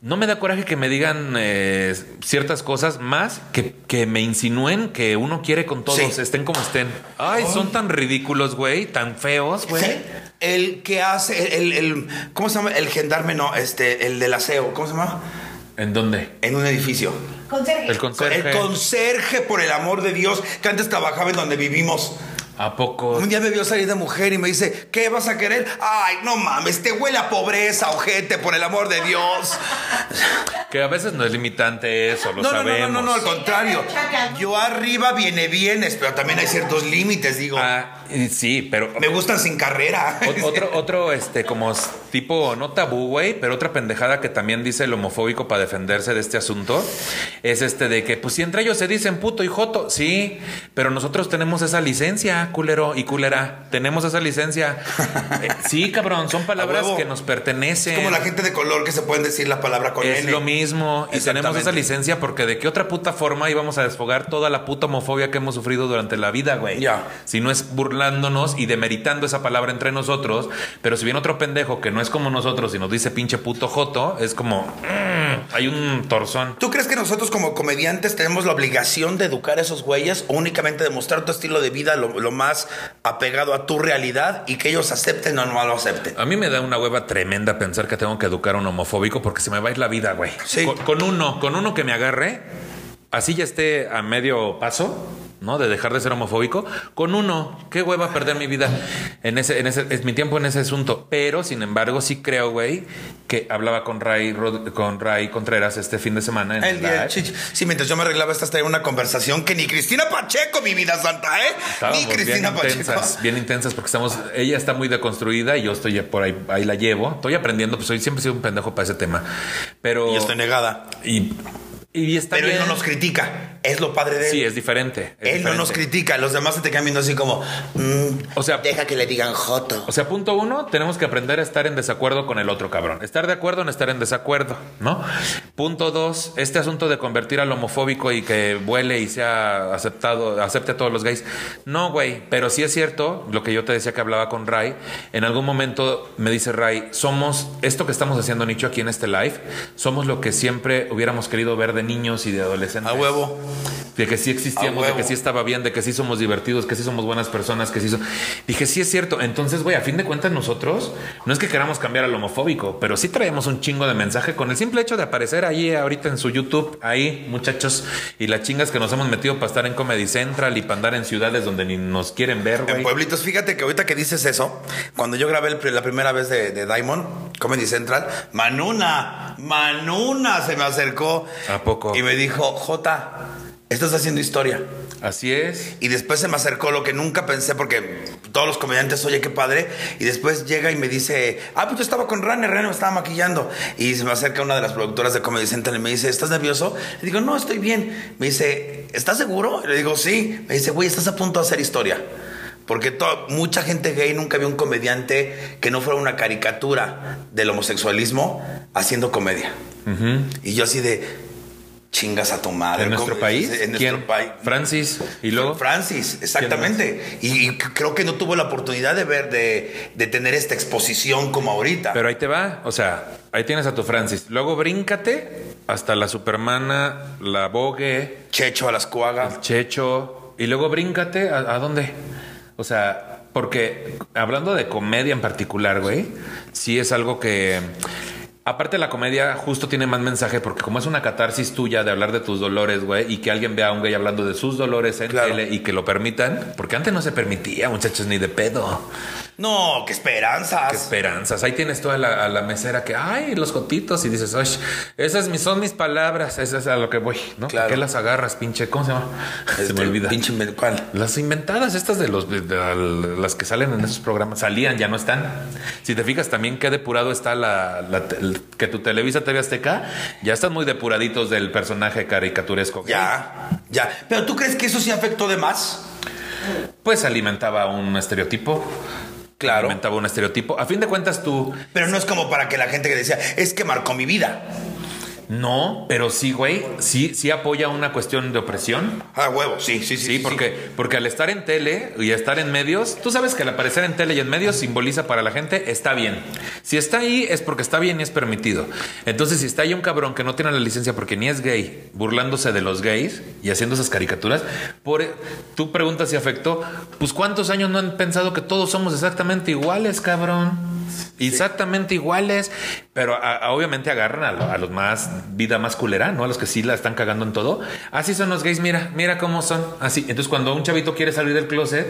no me da coraje que me digan eh, ciertas cosas más que, que me insinúen que uno quiere con todos, Sí. estén como estén. Ay, son tan ridículos, güey, tan feos, güey. Sí. El que hace, el, el- ¿cómo se llama? El gendarme, no, este, el del aseo, ¿cómo se llama? ¿En dónde? En un edificio. Conserje. El conserje. El conserje, por el amor de Dios, que antes trabajaba en donde vivimos. ¿A poco? Un día me vio salir de mujer y me dice, ¿qué vas a querer? Ay, no mames, te huele a pobreza, ojete, por el amor de Dios. Que a veces no es limitante eso, lo no, no, no, no, no, al contrario. Yo arriba viene bienes, pero también hay ciertos límites, digo. Ah, y sí, pero Me gustan sin carrera. Ot- Otro, otro, este, como tipo, no tabú, güey, pero otra pendejada que también dice el homofóbico para defenderse de este asunto es este de que, pues si entre ellos se dicen puto y joto, sí, pero nosotros tenemos esa licencia, culero y culera, tenemos esa licencia. (laughs) Eh, sí, cabrón, son palabras que nos pertenecen. Como la gente de color que se pueden decir la palabra con Es N. lo mismo y tenemos esa licencia porque de qué otra puta forma íbamos a desfogar toda la puta homofobia que hemos sufrido durante la vida, güey. Ya. Si no es burlándonos y demeritando esa palabra entre nosotros, pero si viene otro pendejo que no es como nosotros y nos dice pinche puto joto, es como mm, hay un torzón. ¿Tú crees que nosotros como comediantes tenemos la obligación de educar a esos güeyes o únicamente demostrar tu estilo de vida lo, lo más apegado a tu realidad y que ellos acepten o no lo acepten? A mí me da una hueva tremenda pensar que tengo que educar a un homofóbico porque se me va a ir la vida, güey. Sí. Con, con uno, con uno que me agarre, así ya esté a medio paso, ¿no? De dejar de ser homofóbico. Con uno, qué hueva perder mi vida en ese, en ese, es mi tiempo en ese asunto. Pero, sin embargo, sí creo, güey, que hablaba con Ray, Rod- con Ray Contreras este fin de semana en El día. Sí, mientras yo me arreglaba esta traía una conversación que ni Cristina Pacheco, mi vida santa, ¿eh? Estábamos ni Cristina bien Pacheco. intensas, bien intensas porque estamos, ella está muy deconstruida y yo estoy por ahí, ahí la llevo. Estoy aprendiendo, pues siempre he sido un pendejo para ese tema. Pero Y estoy negada. y, y está Pero él no nos critica. Es lo padre de él. Sí, es diferente. es él no nos critica. Los demás se te quedan viendo así como. mm, O sea, deja que le digan Joto. O sea, punto uno, tenemos que aprender a estar en desacuerdo con el otro cabrón. Estar de acuerdo en estar en desacuerdo, ¿no? Punto dos, este asunto de convertir al homofóbico y que vuele y sea aceptado, acepte a todos los gays. No, güey, pero sí es cierto, lo que yo te decía que hablaba con Ray, en algún momento me dice Ray, somos, esto que estamos haciendo, Nicho, aquí en este live, somos lo que siempre hubiéramos querido ver de niños y de adolescentes. A huevo. De que sí existíamos, de que sí estaba bien, de que sí somos divertidos, que sí somos buenas personas, que sí so- Dije, sí es cierto. Entonces, güey, a fin de cuentas nosotros no es que queramos cambiar al homofóbico, pero sí traemos un chingo de mensaje con el simple hecho de aparecer ahí ahorita en su YouTube, ahí, muchachos, y las chingas que nos hemos metido para estar en Comedy Central y para andar en ciudades donde ni nos quieren ver, En güey. pueblitos, fíjate que ahorita que dices eso, cuando yo grabé el la primera vez de, de Diamond, Comedy Central, Manuna, Manuna se me acercó. Y me dijo, Jota, estás haciendo historia. Así es. Y después se me acercó lo que nunca pensé, porque todos los comediantes, oye, qué padre. Y después llega y me dice, ah, pues yo estaba con Rane, Rane me estaba maquillando. Y se me acerca una de las productoras de Comedy Central y me dice, ¿estás nervioso? Le digo, no, estoy bien. Me dice, ¿estás seguro? Le digo, sí. Me dice, güey, estás a punto de hacer historia. Porque mucha gente gay nunca vio un comediante que no fuera una caricatura del homosexualismo haciendo comedia. Y yo así de chingas a tu madre. ¿En nuestro país? En nuestro país. Francis. Y luego. Francis, exactamente. Y, creo que no tuvo la oportunidad de ver, de, de tener esta exposición como ahorita. Pero ahí te va, o sea, ahí tienes a tu Francis. Luego bríncate hasta la Supermana, la Vogue, Checho a las cuagas. Checho. Y luego bríncate a, a dónde. O sea, porque hablando de comedia en particular, güey, sí es algo que. Aparte la comedia justo tiene más mensaje porque como es una catarsis tuya de hablar de tus dolores, güey, y que alguien vea a un gay hablando de sus dolores en Claro. tele y que lo permitan, porque antes no se permitía, muchachos, ni de pedo. No, qué esperanzas. Qué esperanzas. Ahí tienes toda la, a la mesera que, ay, los jotitos. Y dices, ay, esas son mis palabras. Esas es a lo que voy, ¿no? Claro. ¿Por qué las agarras, pinche? ¿Cómo se llama? (laughs) se Este, me olvida. Pinche ¿cuál? Las inventadas, estas de los de- de las que salen en esos programas, salían, ya no están. Si te fijas también qué depurado está la, que tu Televisa TV Azteca, ya están muy depuraditos del personaje caricaturesco. Ya, ya. Pero ¿tú crees que eso sí afectó de más? Pues alimentaba un estereotipo. Claro. Alimentaba un estereotipo. A fin de cuentas tú, Pero no es como para que la gente que decía, es que marcó mi vida. No, pero sí, güey, sí, sí apoya una cuestión de opresión. Ah, huevo, sí, sí, sí. Sí, porque, porque al estar en tele y estar en medios, tú sabes que al aparecer en tele y en medios simboliza para la gente está bien. Si está ahí es porque está bien y es permitido. Entonces, si está ahí un cabrón que no tiene la licencia porque ni es gay, burlándose de los gays y haciendo esas caricaturas, por, tú preguntas si afectó, pues ¿cuántos años no han pensado que todos somos exactamente iguales, cabrón? Exactamente iguales, pero obviamente agarran a, a los más vida más culera, ¿no? A los que sí la están cagando en todo. Así son los gays, mira, mira cómo son. Así. Entonces, cuando un chavito quiere salir del closet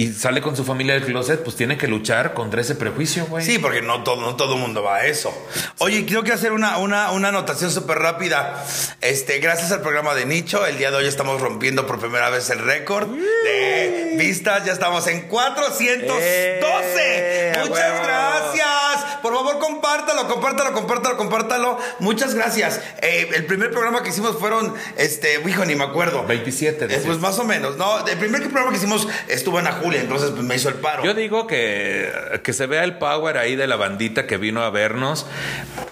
y sale con su familia del closet, pues tiene que luchar contra ese prejuicio, güey. Sí, porque no todo, no todo mundo va a eso. Oye, quiero que hacer una, una, una anotación súper rápida. Este, gracias al programa de Nicho, el día de hoy estamos rompiendo por primera vez el récord de vistas. Ya estamos en 412. ¡Eh! ¡A Muchas gracias. Por favor, compártalo, compártalo, compártalo, compártalo. Muchas gracias. Eh, el primer programa que hicimos fueron, este, hijo, ni me acuerdo. 27 Eh, pues más o menos, ¿no? El primer programa que hicimos estuvo en Julia, entonces pues, me hizo el paro. Yo digo que, que se vea el power ahí de la bandita que vino a vernos.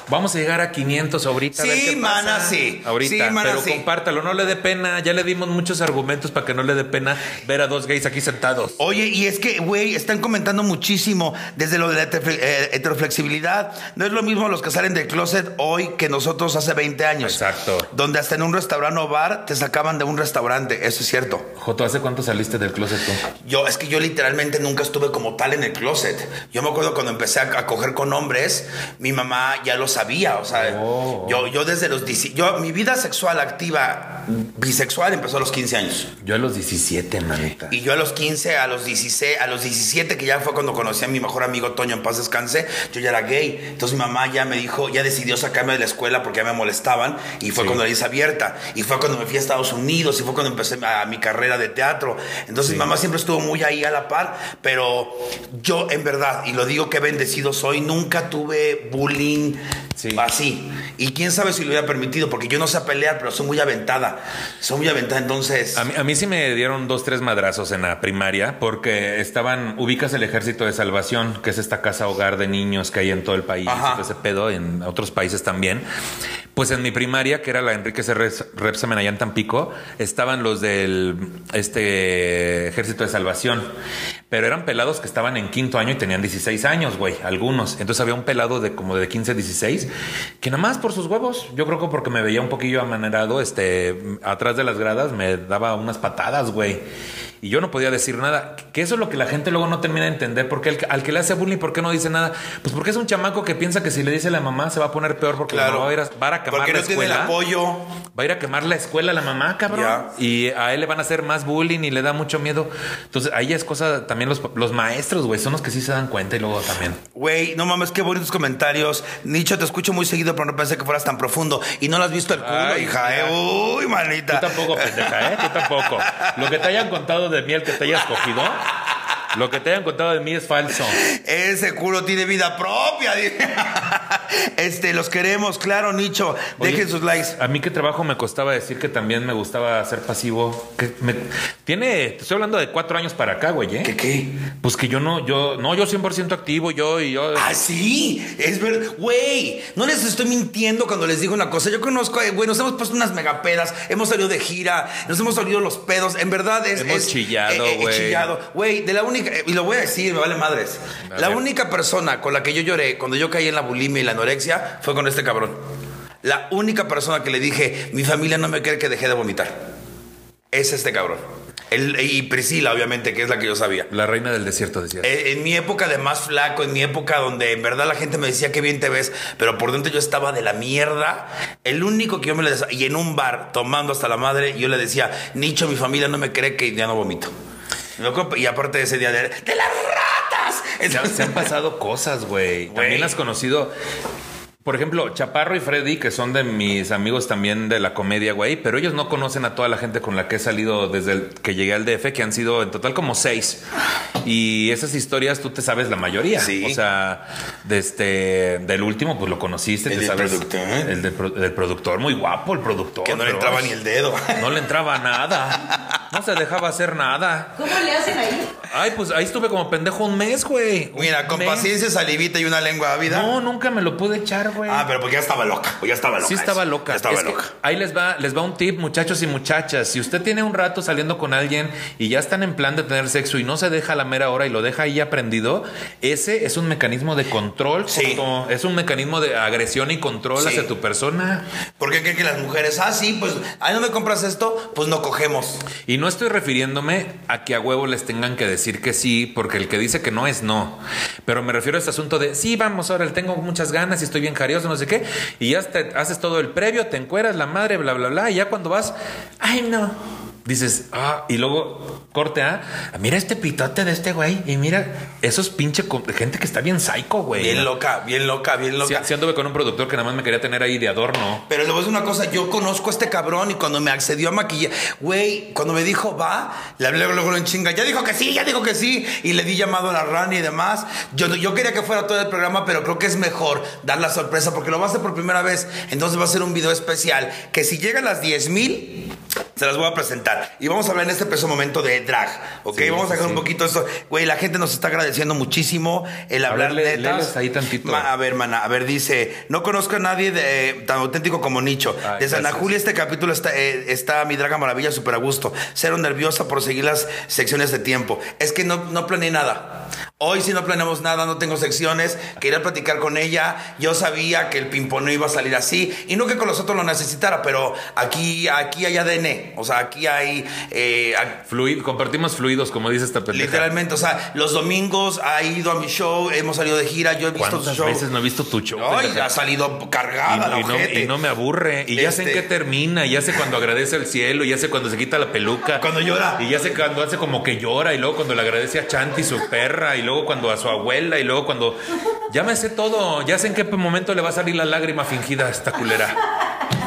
Vamos a llegar a 500 ahorita. a ver Sí, qué mana, pasa. sí. Ahorita, Sí, mana, pero sí. compártalo, no le dé pena. Ya le dimos muchos argumentos para que no le dé pena ver a dos gays aquí sentados. Oye, y es que, güey, están comentando muchísimo desde lo de la eh, heteroflexibilidad. No es lo mismo los que salen del closet hoy que nosotros hace 20 años. Exacto. Donde hasta en un restaurante o bar te sacaban de un restaurante. Eso es cierto. Joto, ¿hace cuánto saliste del closet tú? Yo, es que yo literalmente nunca estuve como tal en el closet. Yo me acuerdo cuando empecé a, a coger con hombres, mi mamá ya lo sabía. O sea, Oh. yo, yo desde los... 10 Yo, mi vida sexual activa, bisexual, empezó a los 15 años. Yo a los 17, manita. Y yo a los 15, a los 16, a los 17, que ya fue cuando conocí a mi mejor amigo Toño en paz descanse, yo ya era gay. Entonces mi mamá ya me dijo, ya decidió sacarme de la escuela porque ya me molestaban. Y fue Sí. cuando la hice abierta. Y fue cuando me fui a Estados Unidos. Y fue cuando empecé a, mi carrera de teatro. Entonces mi mamá siempre estuvo muy ahí a la par. Pero yo, en verdad, y lo digo que bendecido soy, nunca tuve bullying Sí. así. Y quién sabe si lo hubiera permitido, porque yo no sé pelear, pero soy muy aventada. Soy muy aventada, entonces. A mí, a mí sí me dieron dos, tres madrazos en la primaria porque estaban, ubicas el Ejército de Salvación, que es esta casa hogar de niños que hay en todo el país, todo ese pedo, en otros países también. Pues en mi primaria, que era la Enrique C. Reps- Repsamen allá en Tampico, estaban los del este Ejército de Salvación. Pero eran pelados que estaban en quinto año y tenían 16 años, güey, algunos. Entonces había un pelado de como de 15, 16, que nada más por sus huevos, yo creo que porque me veía un poquillo amanerado, este, atrás de las gradas me daba unas patadas, güey. Y yo no podía decir nada. Que eso es lo que la gente luego no termina de entender. Porque el- al que le hace bullying, ¿por qué no dice nada? Pues porque es un chamaco que piensa que si le dice a la mamá se va a poner peor porque la Claro. mamá va a ir a, va quemar porque la no tiene el escuela. apoyo. Va a ir a quemar la escuela la mamá, cabrón. Y a él le van a hacer más bullying y le da mucho miedo. Entonces, ahí es cosa, también los, los maestros, güey, son los que sí se dan cuenta y luego también. Güey, no mames, qué bonitos comentarios. Nicho, te escucho muy seguido, pero no pensé que fueras tan profundo. Y no lo has visto el culo, Ay, hija, eh. Uy, manita. Tú tampoco, pendeja, ¿eh? Tú tampoco. Lo que te hayan contado de mí, el que te hayas cogido, lo que te hayan contado de mí es falso. Ese culo tiene vida propia. Este, los queremos, claro, Nicho. Oye, Dejen sus likes. A mí que trabajo me costaba decir que también me gustaba ser pasivo. Que me- tiene, te estoy hablando de cuatro años para acá, güey, ¿eh? ¿Qué qué? Pues que yo no, yo, no, yo 100% activo, yo y yo. Ah, sí, es verdad. Güey, no les estoy mintiendo cuando les digo una cosa. Yo conozco, eh, güey, nos hemos puesto unas megapedas, hemos salido de gira, nos hemos salido los pedos. En verdad es. Hemos es- chillado, eh, eh, güey. chillado. Güey, de la única, y lo voy a decir, me vale madres. A La ver. única persona con la que yo lloré cuando yo caí en la bulimia y la anorexia fue con este cabrón. La única persona que le dije, mi familia no me cree que dejé de vomitar. Es este cabrón. El- y Priscila, obviamente, que es la que yo sabía. La reina del desierto, decía. Eh, En mi época de más flaco, en mi época donde en verdad la gente me decía que bien te ves, pero por dentro yo estaba de la mierda. El único que yo me le decía, y en un bar tomando hasta la madre, yo le decía, Nicho, mi familia no me cree que ya no vomito. Y aparte de ese día de, de las ratas. Se, han- se han pasado cosas, güey. También has conocido. Por ejemplo, Chaparro y Freddy, que son de mis amigos también de la comedia, güey, pero ellos no conocen a toda la gente con la que he salido desde el que llegué al DF, que han sido en total como seis. Y esas historias tú te sabes la mayoría. Sí. O sea, de este, del último, pues lo conociste, El te del sabes. productor. El del, pro- del productor, muy guapo el productor. Que no le entraba ni el dedo. (laughs) No le entraba nada. No se dejaba hacer nada. ¿Cómo le hacen ahí? Ay, pues ahí estuve como pendejo un mes, güey. Un Mira, con mes. paciencia, salivita y una lengua ávida. No, nunca me lo pude echar, güey. Ah, pero porque ya estaba loca. Pues ya estaba loca. Sí estaba loca. Ya estaba Es loca. ahí les va, les va un tip, muchachos y muchachas. Si usted tiene un rato saliendo con alguien y ya están en plan de tener sexo y no se deja a la mera hora y lo deja ahí aprendido, ese es un mecanismo de control. Sí. Es un mecanismo de agresión y control Sí. hacia tu persona. ¿Por qué creen que las mujeres, ah, sí, pues, ahí no me compras esto, pues no cogemos? Y no estoy refiriéndome a que a huevo les tengan que decir que sí, porque el que dice que no es no. Pero me refiero a este asunto de, sí, vamos, ahora tengo muchas ganas y estoy bien jarioso, no sé qué. Y ya te haces todo el previo, te encueras la madre, bla, bla, bla. Y ya cuando vas, ay, no. Dices, ah, y luego corte a, mira este pitote de este güey. Y mira, esos pinche gente que está bien psycho, güey. Bien loca, bien loca, bien loca. sí anduve con un productor que nada más me quería tener ahí de adorno. Pero le voy a decir una cosa, yo conozco a este cabrón y cuando me accedió a maquillar, güey, cuando me dijo va, le hablé luego en chinga, ya dijo que sí, ya dijo que sí, y le di llamado a la RAN y demás. Yo, yo quería que fuera todo el programa, pero creo que es mejor dar la sorpresa porque lo va a hacer por primera vez, entonces va a ser un video especial que si llega a las 10 mil, se las voy a presentar. Y vamos a hablar en este preciso momento de drag, ¿ok? Sí, vamos a sí, dejar un sí. poquito esto. Güey, la gente nos está agradeciendo muchísimo el hablar léeles ahí tantito. Ma- a ver, mana, a ver, dice, no conozco a nadie de, tan auténtico como Nicho. Ay, de Santa gracias. Julia este capítulo está, eh, está mi draga maravilla súper a gusto. Cero nerviosa por seguir las secciones de tiempo. Es que no, no planeé nada. Hoy sí no planeamos nada, no tengo secciones. Quería platicar con ella. Yo sabía que el ping-pong no iba a salir así. Y no que con los otros lo necesitara, pero aquí, aquí hay ADN. O sea, aquí hay... eh, Fluid, compartimos fluidos, como dice esta pendeja. literalmente, o sea, los domingos ha ido a mi show, hemos salido de gira, yo he visto ¿Cuántas show. veces no he visto tu show? Ay, ha salido cargada la y, y no, ojete. y no me aburre. Y ya sé en Este- qué termina. Y ya sé cuando agradece al cielo. Y ya sé cuando se quita la peluca. Cuando llora. Y ya sé cuando hace como que llora. Y luego cuando le agradece a Chanti, su perra. Y luego cuando a su abuela. Y luego cuando. Ya me sé todo. Ya sé en qué momento le va a salir la lágrima fingida a esta culera.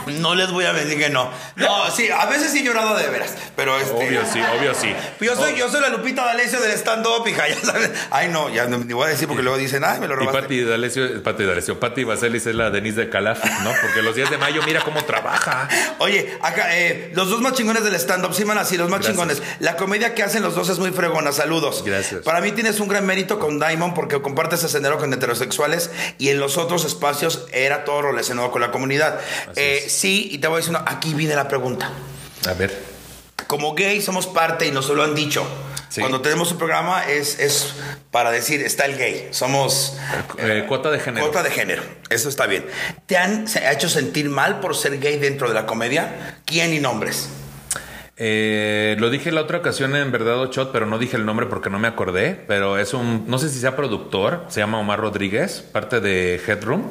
No les voy a decir que no. No, sí, a veces sí he llorado de veras, pero este... Obvio sí, obvio sí. Yo soy, yo soy la Lupita D'Alessio del stand-up, hija, ya sabes. Ay, no, ya no ni voy a decir porque luego dicen, ay, me lo Y robaste. Pati D'Alessio, Pati D'Alessio, Pati Vaselis es la Denise de Calaf, ¿no? Porque los días de mayo, mira cómo trabaja. Oye, acá, eh, los dos más chingones del stand-up, sí, man, así, los más Gracias. chingones. La comedia que hacen los dos es muy fregona, saludos. Gracias. Para mí tienes un gran mérito con Diamond porque compartes escenario con heterosexuales y en los otros espacios era todo relacionado con la comunidad. Eh. Sí, y te voy a decir, una, aquí viene la pregunta. A ver. como gay somos parte y nos lo han dicho. Sí. Cuando tenemos un programa es, es para decir, está el gay. Somos Eh, cuota de género. cuota de género. Eso está bien. ¿Te han hecho sentir mal por ser gay dentro de la comedia? ¿Quién y nombres? Eh, lo dije la otra ocasión en Verdad o Shot, pero no dije el nombre porque no me acordé. Pero es un, no sé si sea productor, se llama Omar Rodríguez, parte de Headroom.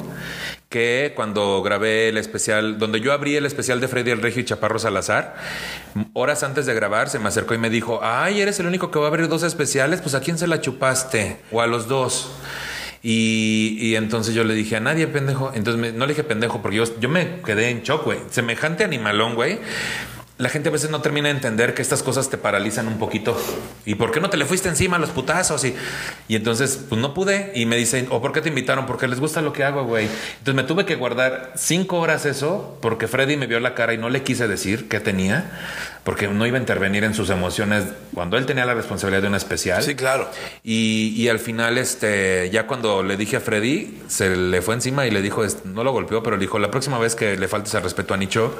Que cuando grabé el especial, donde yo abrí el especial de Freddy el Regio y Chaparro Salazar, horas antes de grabar se me acercó y me dijo: Ay, eres el único que va a abrir dos especiales, pues a quién se la chupaste? O a los dos. Y, entonces yo le dije a nadie, pendejo. Entonces no le dije pendejo porque yo, yo me quedé en shock, güey. Semejante animalón, güey. La gente a veces no termina de entender que estas cosas te paralizan un poquito. ¿Y por qué no te le fuiste encima a los putazos? Y, y entonces, pues no pude. Y me dicen, ¿o por qué te invitaron? Porque les gusta lo que hago, güey. Entonces me tuve que guardar cinco horas eso porque Freddy me vio la cara y no le quise decir qué tenía. Porque no iba a intervenir en sus emociones cuando él tenía la responsabilidad de un especial. claro. Y, y al final, este, ya cuando le dije a Freddy, se le fue encima y le dijo, no lo golpeó, pero le dijo, la próxima vez que le faltes al respeto a Nicho,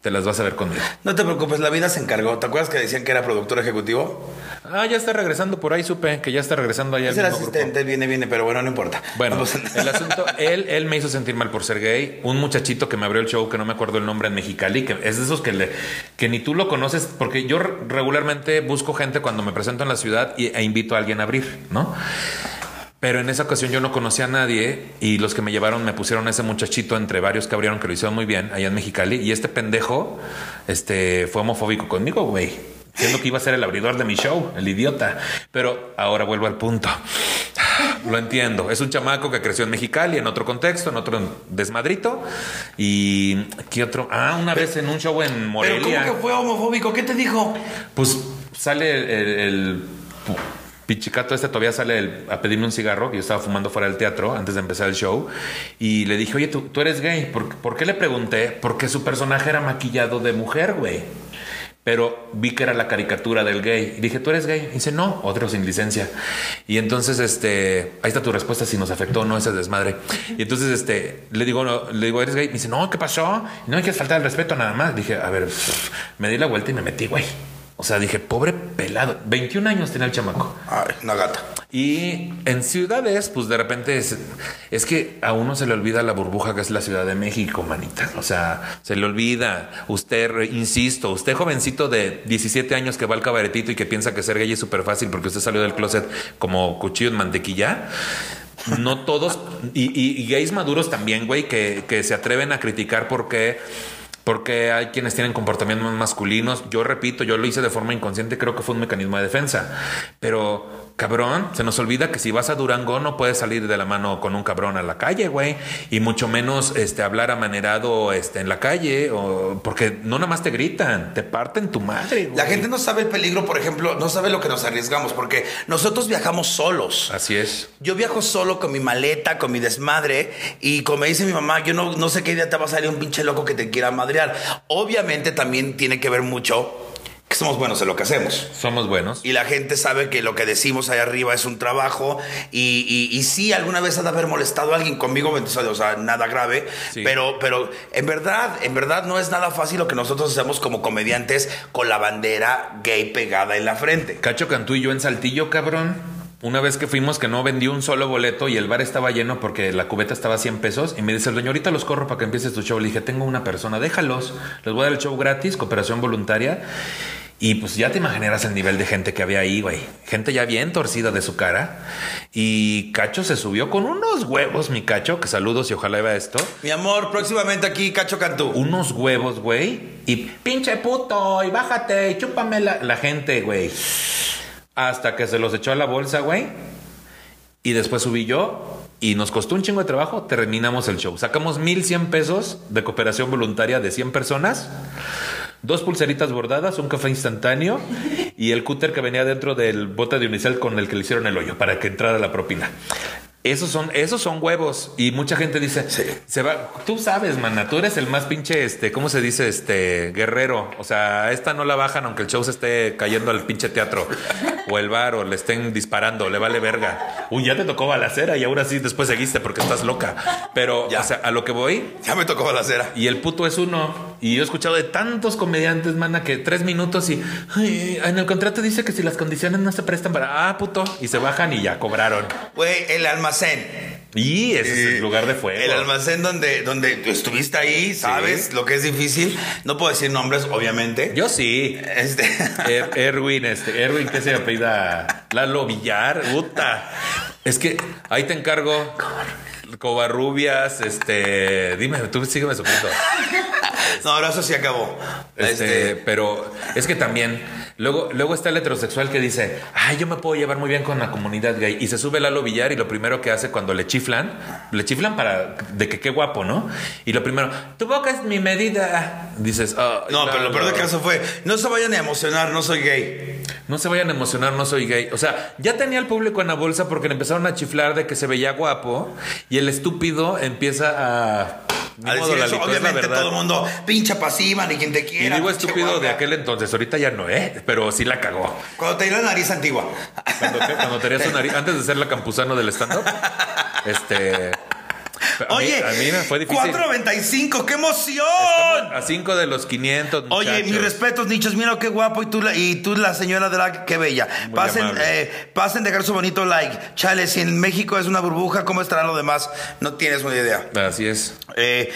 te las vas a ver conmigo. No te preocupes, la vida se encargó. ¿Te acuerdas que decían que era productor ejecutivo? Ah, ya está regresando por ahí, supe que ya está regresando allá al Es el mismo grupo. asistente, viene, viene, pero bueno, no importa. Bueno, Vamos el asunto, él, él me hizo sentir mal por ser gay. Un muchachito que me abrió el show, que no me acuerdo el nombre en Mexicali, que es de esos que, le, que ni tú lo conoces, porque yo re- regularmente busco gente cuando me presento en la ciudad e invito a alguien a abrir, ¿no? Pero en esa ocasión yo no conocía a nadie y los que me llevaron me pusieron ese muchachito entre varios que abrieron que lo hicieron muy bien allá en Mexicali y este pendejo este, fue homofóbico conmigo, güey. Siendo que iba a ser el abridor de mi show, el idiota. Pero ahora vuelvo al punto. Lo entiendo. Es un chamaco que creció en Mexicali, en otro contexto, en otro desmadrito. Y ¿qué otro? Ah, una vez en un show en Pero Morelia. ¿cómo que fue homofóbico? ¿Qué te dijo? Pues sale el, el- el pichicato este, todavía sale el- a pedirme un cigarro, que yo estaba fumando fuera del teatro antes de empezar el show, y le dije, oye, ¿tú, tú eres gay? ¿Por, por qué le pregunté? Porque su personaje era maquillado de mujer, güey. Pero vi que era la caricatura del gay. Y dije, ¿tú eres gay? Y dice, no, otro sin licencia. Y entonces, este, ahí está tu respuesta si nos afectó o no ese desmadre. Y entonces, este, le digo, no, le digo, ¿eres gay? Y dice, no, ¿qué pasó? No hay que faltar el respeto nada más. Dije, a ver, me di la vuelta y me metí, güey. O sea, dije, pobre pelado. 21 años tenía el chamaco. Ay, una gata. Y en ciudades, pues de repente es, que a uno se le olvida la burbuja que es la Ciudad de México, manita. O sea, se le olvida. Usted, insisto, usted jovencito de 17 años que va al cabaretito y que piensa que ser gay es súper fácil porque usted salió del closet como cuchillo en mantequilla. No todos, y, gays maduros también, güey, que se atreven a criticar porque porque hay quienes tienen comportamientos masculinos. Yo repito, yo lo hice de forma inconsciente, creo que fue un mecanismo de defensa. Pero, cabrón, se nos olvida que si vas a Durango no puedes salir de la mano con un cabrón a la calle, güey. Y mucho menos este, hablar amanerado este, en la calle, o, porque no nada más te gritan, te parten tu madre, güey. La gente no sabe el peligro, por ejemplo, no sabe lo que nos arriesgamos, porque nosotros viajamos solos. Así es. Yo viajo solo con mi maleta, con mi desmadre, y como me dice mi mamá, yo no, no sé qué día te va a salir un pinche loco que te quiera Obviamente también tiene que ver mucho que somos buenos en lo que hacemos. Somos buenos. Y la gente sabe que lo que decimos ahí arriba es un trabajo. Y, y, y sí, alguna vez ha de haber molestado a alguien conmigo, o sea, nada grave. Sí. Pero, pero en verdad, en verdad no es nada fácil lo que nosotros hacemos como comediantes con la bandera gay pegada en la frente. Cacho Cantú y yo en Saltillo, cabrón. Una vez que fuimos que no vendí un solo boleto y el bar estaba lleno porque la cubeta estaba a 100 pesos y me dice el dueño, ahorita los corro para que empieces tu show. Le dije, tengo una persona, déjalos. Les voy a dar el show gratis, cooperación voluntaria. Y pues ya te imaginarás el nivel de gente que había ahí, güey. Gente ya bien torcida de su cara. Y Cacho se subió con unos huevos, mi Cacho, que saludos y ojalá vea esto. Mi amor, próximamente aquí, Cacho Cantú. Unos huevos, güey. Y pinche puto, y bájate, y chúpame la, la gente, güey. Hasta que se los echó a la bolsa, güey. Y después subí yo. Y nos costó un chingo de trabajo. Terminamos el show. Sacamos 1100 pesos de cooperación voluntaria de 100 personas. Dos pulseritas bordadas, un café instantáneo y el cúter que venía dentro del bote de unicel con el que le hicieron el hoyo para que entrara la propina. Esos son, esos son huevos. Y mucha gente dice, se va, tú sabes, mana, tú eres el más pinche, este, ¿cómo se dice? Este, guerrero. O sea, esta no la bajan aunque el show se esté cayendo al pinche teatro. O el bar, o le estén disparando, le vale verga. Uy, ya te tocó balacera y ahora sí después seguiste porque estás loca. Pero, Ya. o sea, a lo que voy, Ya me tocó balacera. y el puto es uno. Y yo he escuchado de tantos comediantes, mana, que tres minutos y "Ay, en el contrato dice que si las condiciones no se prestan para, ah, puto, y se bajan y ya cobraron. Güey, el almacén. Y ese es el lugar de fuego. El almacén donde, donde estuviste ahí, sabes lo que es difícil. No puedo decir nombres, obviamente. Yo sí. Este. (laughs) Er- Erwin, este, Erwin, que se apellida Lalo Villar, puta. Es que ahí te encargo. Covarrubias, este, dime, tú sígueme supliendo. (laughs) no, ahora eso sí acabó. Este, Este, pero es que también luego, luego está el heterosexual que dice, ay, yo me puedo llevar muy bien con la comunidad gay. Y se sube Lalo Villar y lo primero que hace cuando le chiflan, le chiflan para de que qué guapo, ¿no? Y lo primero, tu boca es mi medida. Dices, "Ay, no, pero lo peor Lalo". del caso fue, no se vayan a emocionar, no soy gay. No se vayan a emocionar, no soy gay. O sea, ya tenía el público en la bolsa porque le empezaron a chiflar de que se veía guapo y el estúpido empieza a. A modo, decir eso, obviamente todo el mundo, pincha pasiva, ni quien te Y quiera. digo pinche estúpido guapa". de aquel entonces, ahorita ya no, ¿eh? Pero sí la cagó. Cuando te dio la nariz antigua. Cuando, te- cuando tenías su nariz, antes de ser la campusano del stand-up, (laughs) este. A mí- Oye, a mí me fue difícil. 4.95, qué emoción. A 5 de los 500. Oye, muchachos. mis respetos, nichos, mira qué guapo y tú la, y tú la señora drag, qué bella. Muy pasen, eh, pasen dejar su bonito like. Chale, si en México es una burbuja, ¿cómo estará lo demás? No tienes una idea. Así es. Eh,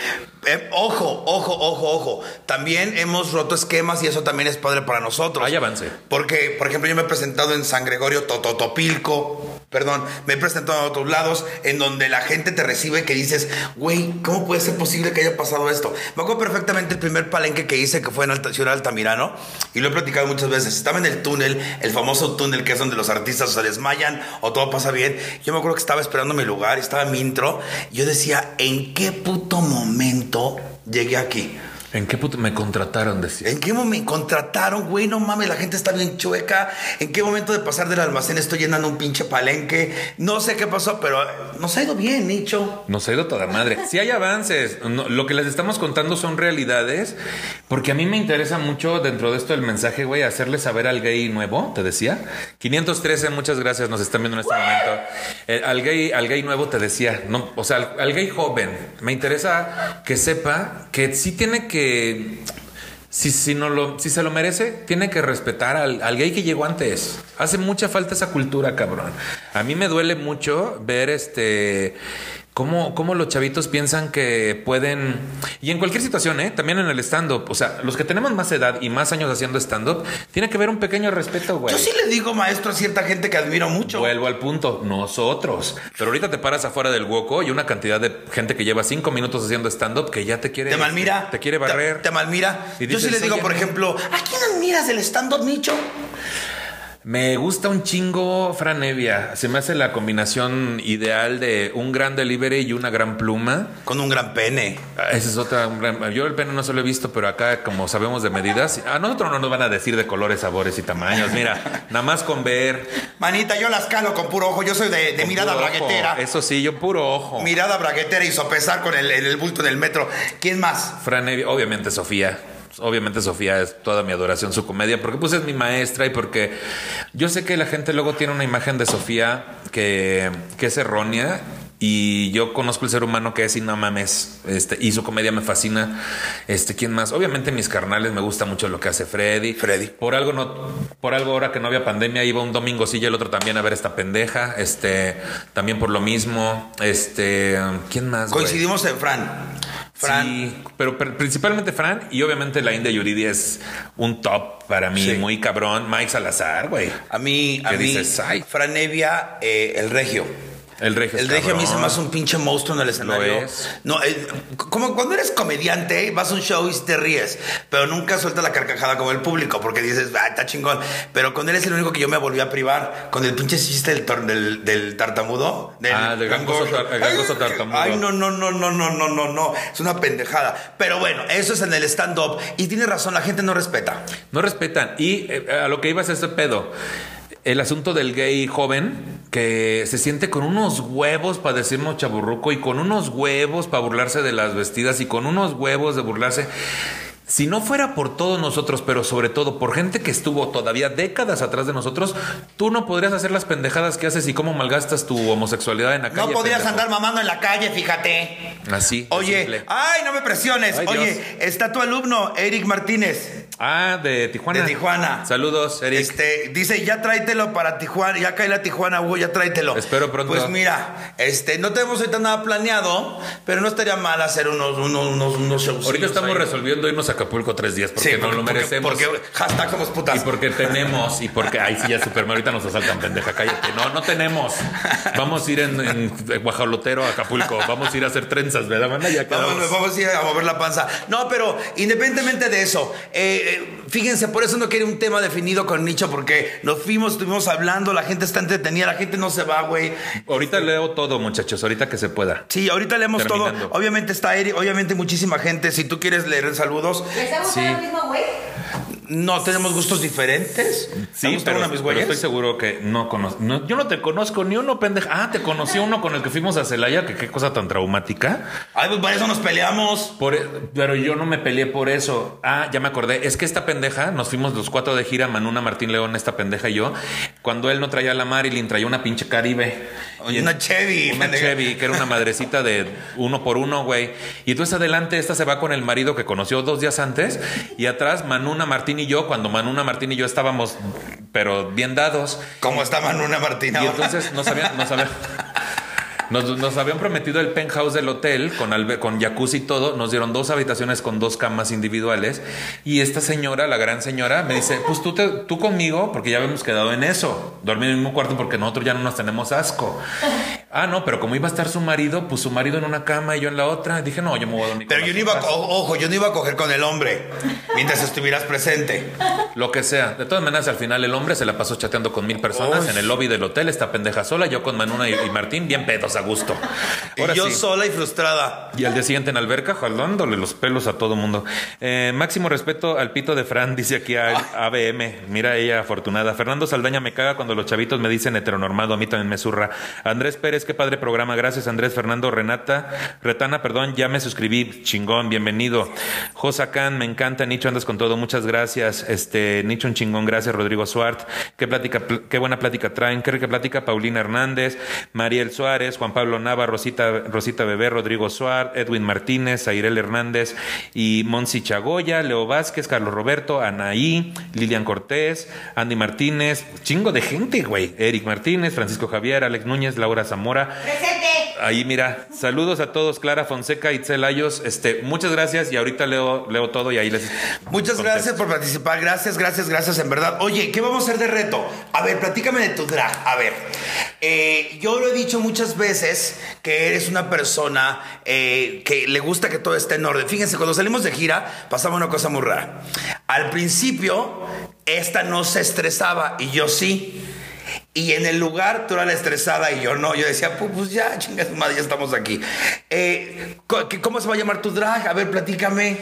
eh, ojo, ojo, ojo, ojo. También hemos roto esquemas y eso también es padre para nosotros. Hay avance. Porque, por ejemplo, yo me he presentado en San Gregorio Tototopilco. Perdón, me he presentado a otros lados en donde la gente te recibe que dices, güey, ¿cómo puede ser posible que haya pasado esto? Me acuerdo perfectamente el primer palenque que hice, que fue en Alta, Ciudad Altamirano, y lo he platicado muchas veces. Estaba en el túnel, el famoso túnel que es donde los artistas se desmayan o todo pasa bien. Yo me acuerdo que estaba esperando mi lugar, estaba en mi intro, y yo decía, ¿en qué puto momento llegué aquí? ¿En qué puto me contrataron? Decía. ¿En qué momento contrataron, güey? No mames, la gente está bien chueca. ¿En qué momento de pasar del almacén estoy llenando un pinche palenque? No sé qué pasó, pero nos ha ido bien, Nicho. Nos ha ido toda madre. Si hay avances. No, lo que les estamos contando son realidades. Porque a mí me interesa mucho dentro de esto el mensaje, güey, hacerle saber al gay nuevo, te decía. 513, muchas gracias, nos están viendo en este momento. Eh, al, gay, al gay nuevo te decía, no, o sea, al, al gay joven, me interesa que sepa que sí tiene que si, si, no si se lo merece, tiene que respetar al, gay que llegó antes. Hace mucha falta esa cultura, cabrón. A mí me duele mucho ver este ¿Cómo, ¿Cómo, los chavitos piensan que pueden, y en cualquier situación, ¿eh? también en el stand-up, o sea, los que tenemos más edad y más años haciendo stand-up, tiene que haber un pequeño respeto, güey. Yo sí le digo, maestro, a cierta gente que admiro mucho. Vuelvo al punto, nosotros. Pero ahorita te paras afuera del hueco y una cantidad de gente que lleva cinco minutos haciendo stand-up que ya te quiere... Te malmira. Te, quiere barrer. Te, te malmira. Y Yo dices, sí le digo, por ejemplo, ¿a quién admiras del stand-up, Nicho? Me gusta un chingo Fran Evia. Se me hace la combinación ideal de un gran delivery y una gran pluma. Con un gran pene. Esa es otra. Gran... Yo el pene no se lo he visto, pero acá, como sabemos de medidas, a nosotros no nos van a decir de colores, sabores y tamaños. Mira, (laughs) nada más con ver. Manita, yo las calo con puro ojo. Yo soy de, de mirada braguetera. Eso sí, yo puro ojo. Mirada braguetera y sopesar con el, el, el bulto en el metro. ¿Quién más? Fran Evia, obviamente Sofía obviamente Sofía es toda mi adoración su comedia porque pues es mi maestra y porque yo sé que la gente luego tiene una imagen de Sofía que, que es errónea y yo conozco el ser humano que es y no mames. Este, y su comedia me fascina. Este, ¿quién más? Obviamente mis carnales me gusta mucho lo que hace Freddy. Freddy. Por algo no, por algo ahora que no había pandemia, iba un domingo sí y el otro también a ver esta pendeja. Este, también por lo mismo. Este, ¿quién más? Coincidimos en Fran. Fran. Sí, pero, principalmente Fran y obviamente la India Yuridia es un top para mí, sí. muy cabrón. Mike Salazar, güey. A mí, a mí, dices? Ay. Fran Evia, eh, el regio. El regio. El regio a mí se me hace un pinche monstruo en el escenario. Es. No, eh, como cuando eres comediante, vas a un show y te ríes, pero nunca sueltas la carcajada como el público porque dices, ah, está chingón. Pero con él es el único que yo me volví a privar. Con el pinche chiste del, del, del tartamudo. Del ah, del gangoso, tar, gangoso tartamudo. Ay, no, no, no, no, no, no, no, no. Es una pendejada. Pero bueno, eso es en el stand-up. Y tiene razón, la gente no respeta. No respetan. Y eh, a lo que ibas es ese pedo el asunto del gay joven que se siente con unos huevos para decirnos chaburruco y con unos huevos para burlarse de las vestidas y con unos huevos de burlarse. Si no fuera por todos nosotros, pero sobre todo por gente que estuvo todavía décadas atrás de nosotros, tú no podrías hacer las pendejadas que haces y cómo malgastas tu homosexualidad en la calle. No podrías pendejo. andar mamando en la calle, fíjate. Así. Oye, ay, no me presiones. Ay, Oye, Dios. está tu alumno, Eric Martínez. Ah, de Tijuana. De Tijuana. Saludos, Eric. Este, dice, ya tráetelo para Tijuana, ya cae la Tijuana, Hugo, ya tráetelo. Espero pronto. Pues mira, este, no tenemos ahorita nada planeado, pero no estaría mal hacer unos, unos, unos, unos shows. Ahorita estamos ahí. resolviendo irnos a Acapulco tres días porque sí, no lo merecemos. Porque, porque hashtag somos putas. Y porque tenemos, y porque, ay, sí, ya super, ahorita nos asaltan, pendeja, cállate. No, no tenemos. Vamos a ir en, en Guajolotero a Acapulco, vamos a ir a hacer trenzas, ¿verdad, banda? Ya vamos, vamos a ir a mover la panza. No, pero independientemente de eso, eh, fíjense, por eso no quiere un tema definido con nicho, porque nos fuimos, estuvimos hablando, la gente está entretenida, la gente no se va, güey. Ahorita leo todo, muchachos, ahorita que se pueda. Sí, ahorita leemos Terminando. todo. Obviamente está Eric, obviamente muchísima gente. Si tú quieres leer saludos. ¿Les está gustando sí. el mismo güey? No, tenemos gustos diferentes. Sí, pero, mis pero estoy seguro que no conozco. No, yo no te conozco ni uno, pendeja. Ah, te conocí uno con el que fuimos a Celaya, que qué cosa tan traumática. Ay, pues por eso nos peleamos. Por, e, pero yo no me peleé por eso. Ah, ya me acordé. Es que esta pendeja, nos fuimos los cuatro de gira, Manuna, Martín León, esta pendeja y yo. Cuando él no traía la Marilyn, traía una pinche Caribe. Oye, una Chevy. Una. Chevy, que era una madrecita de uno por uno, güey. Y entonces adelante, esta se va con el marido que conoció dos días antes. Y atrás, Manuna, Martín y yo, cuando Manuna Martín y yo estábamos, pero bien dados. ¿Cómo está Manuna Martín? Y entonces no sabía, no sabía. (laughs) Nos, nos habían prometido el penthouse del hotel con, albe- con jacuzzi y todo. Nos dieron dos habitaciones con dos camas individuales. Y esta señora, la gran señora, me dice: Pues tú, te- tú conmigo, porque ya habíamos quedado en eso. Dormir en el mismo cuarto porque nosotros ya no nos tenemos asco. (laughs) Ah, no, pero como iba a estar su marido, pues su marido en una cama y yo en la otra. Dije: No, yo me voy a dormir. con Pero yo no iba, a, otras". co- ojo, yo no iba a coger con el hombre mientras estuvieras presente. (laughs) Lo que sea. De todas maneras, al final el hombre se la pasó chateando con mil personas en el lobby del hotel. Esta pendeja sola, yo con Manuna y, y Martín, bien pedos gusto. (laughs) Ahora y yo sí. sola y frustrada. Y al día siguiente en alberca, jalándole los pelos a todo mundo. Eh, máximo respeto al pito de Fran, (laughs) dice aquí a ABM. (laughs) Mira ella afortunada. Fernando Saldaña me caga cuando los chavitos me dicen heteronormado. A mí también me zurra. Andrés Pérez, qué padre programa. Gracias, Andrés. Fernando Renata. Retana, perdón, ya me suscribí. Chingón, bienvenido. Josa Khan, me encanta. Nicho, andas con todo. Muchas gracias. Este, Nicho, un chingón. Gracias, Rodrigo Suart. Qué plática, pl- qué buena plática traen. Qué rica plática. Paulina Hernández, Mariel Suárez, Juan Pablo Nava, Rosita, Rosita Bebé, Rodrigo Suárez, Edwin Martínez, Airel Hernández y Monsi Chagoya, Leo Vázquez, Carlos Roberto, Anaí, Lilian Cortés, Andy Martínez, chingo de gente, güey. Eric Martínez, Francisco Javier, Alex Núñez, Laura Zamora. Presente. Ahí mira, saludos a todos, Clara Fonseca, Itzel Ayos, este, muchas gracias y ahorita leo, leo todo y ahí les Muchas contesto. gracias por participar. Gracias, gracias, gracias, en verdad. Oye, ¿qué vamos a hacer de reto? A ver, platícame de tu drag. A ver, eh, yo lo he dicho muchas veces que eres una persona eh, que le gusta que todo esté en orden. Fíjense, cuando salimos de gira pasaba una cosa muy rara. Al principio, esta no se estresaba y yo sí. Y en el lugar tú eras la estresada y yo no. Yo decía, pues, ya, chingas madre, ya estamos aquí. Eh, co- ¿qué- ¿Cómo se va a llamar tu drag? A ver, platícame.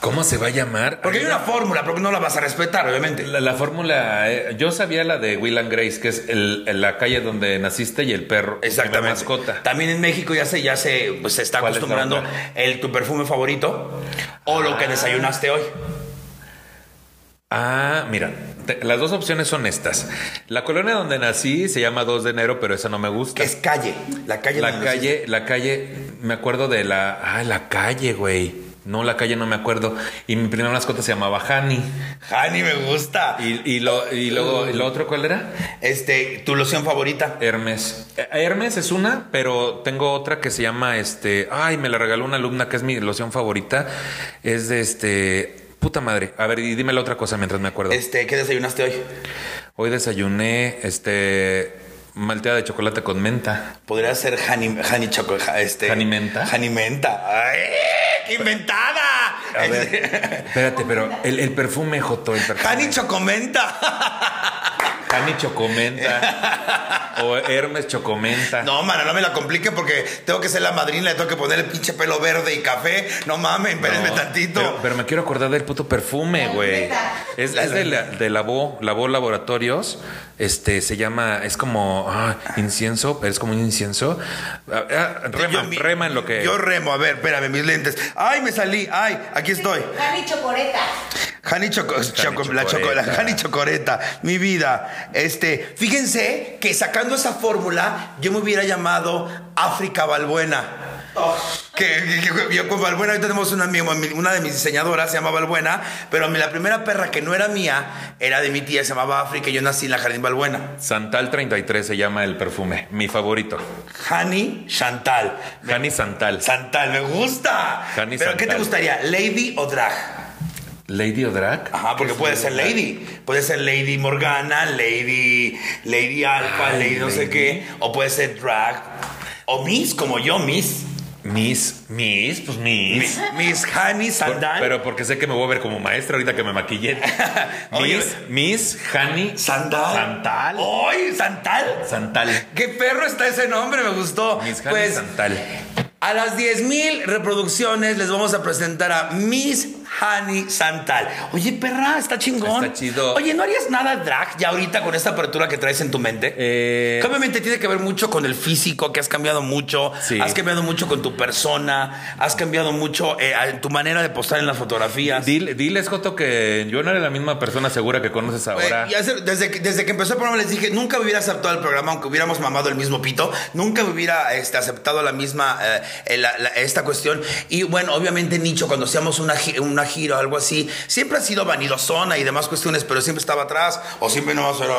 ¿Cómo se va a llamar? Porque hay una fórmula, pero no la vas a respetar, obviamente. La, la fórmula, eh, yo sabía la de Will and Grace, que es el, la calle donde naciste y el perro. Exactamente. La mascota. También en México ya se, ya se, pues, se está ¿Cuál es la acostumbrando el tu perfume favorito o lo que Ah. desayunaste hoy. Ah, mira, te- las dos opciones son estas. La colonia donde nací se llama 2 de enero, pero esa no me gusta. Es calle. La calle. La donde calle, la calle, me acuerdo de la. Ah, la calle, güey. No, la calle no me acuerdo. Y mi primera mascota se llamaba Hani. Hani me gusta. Y, y, lo, y luego, ¿y lo otro cuál era? Este, tu loción favorita. Hermes. Eh, Hermes es una, pero tengo otra que se llama este. Ay, me la regaló una alumna que es mi loción favorita. Es de este. Puta madre. A ver, y dime la otra cosa mientras me acuerdo. Este, ¿qué desayunaste hoy? Hoy desayuné este. Malteada de chocolate con menta. Podría ser Hani, Hani Choco, ja- este. ¿Hani menta? Hani Menta. ¡Ay! ¡Qué inventada! A ver, espérate, pero el, el perfume, Joto, el perfume. Hani Chocomenta. Hani Chocomenta. o Hermes Chocomenta. No, mana, no me la complique porque tengo que ser la madrina, le tengo que poner el pinche pelo verde y café. No mames, espérenme No, tantito. Pero, pero me quiero acordar del puto perfume, güey. Es, es de, la, de Labo, Labo Laboratorios. Este se llama, es como ah, incienso, pero es como un incienso. Ah, ah, rema, Yo mi- rema en lo que. Yo remo, a ver, espérame, mis lentes. ¡Ay, me salí! ¡Ay, aquí estoy! Cani Chocoreta. Hani Choco, Choco- la, Chocoreta. Hani Chocoreta, mi vida. Este, fíjense que sacando esa fórmula, yo me hubiera llamado África Balbuena. Que, que- que- yo con Balbuena, ahorita tenemos una, una de mis diseñadoras, se llama Balbuena, pero la primera perra que no era mía era de mi tía, se llamaba África, y yo nací en la Jardín Balbuena. Santal 33 se llama el perfume, mi favorito. Hani Chantal. Hani Santal. Santal, me gusta. Hani pero ¿qué te Santal. gustaría? ¿Lady o drag? Lady o drag. Ajá, porque puede ser Lady. Puede ser Lady Morgana, Lady, Lady Alpha, Ay, Lady no sé qué. O puede ser Drag. O Miss, como yo, Miss. Miss, Miss, pues Miss. Mi- Miss Honey Por- Sandal. pero porque sé que me voy a ver como maestra ahorita que me maquillé. (laughs) Miss, Miss, Hani, Sandal. Santal. ¡Ay, Santal! Santal. ¡Qué perro está ese nombre! Me gustó. Miss Hani pues, Santal. a las 10.000 reproducciones les vamos a presentar a Miss Honey Santal. Oye, perra, está chingón. Está chido. Oye, ¿no harías nada drag ya ahorita con esta apertura que traes en tu mente? Eh, Que Obviamente tiene que ver mucho con el físico, que has cambiado mucho, Sí. has cambiado mucho con tu persona, has cambiado mucho eh, tu manera de postar en las fotografías. dile- diles, Joto, que yo no era la misma persona segura que conoces ahora. Eh, hace- desde, que, desde que empezó el programa les dije, nunca me hubiera aceptado el programa aunque hubiéramos mamado el mismo pito, nunca me hubiera este, aceptado la misma, eh, eh, la- la- esta cuestión. Y bueno, obviamente Nicho, cuando hacíamos una, una gira o algo así, siempre ha sido vanidosona y demás cuestiones, pero siempre estaba atrás o siempre no era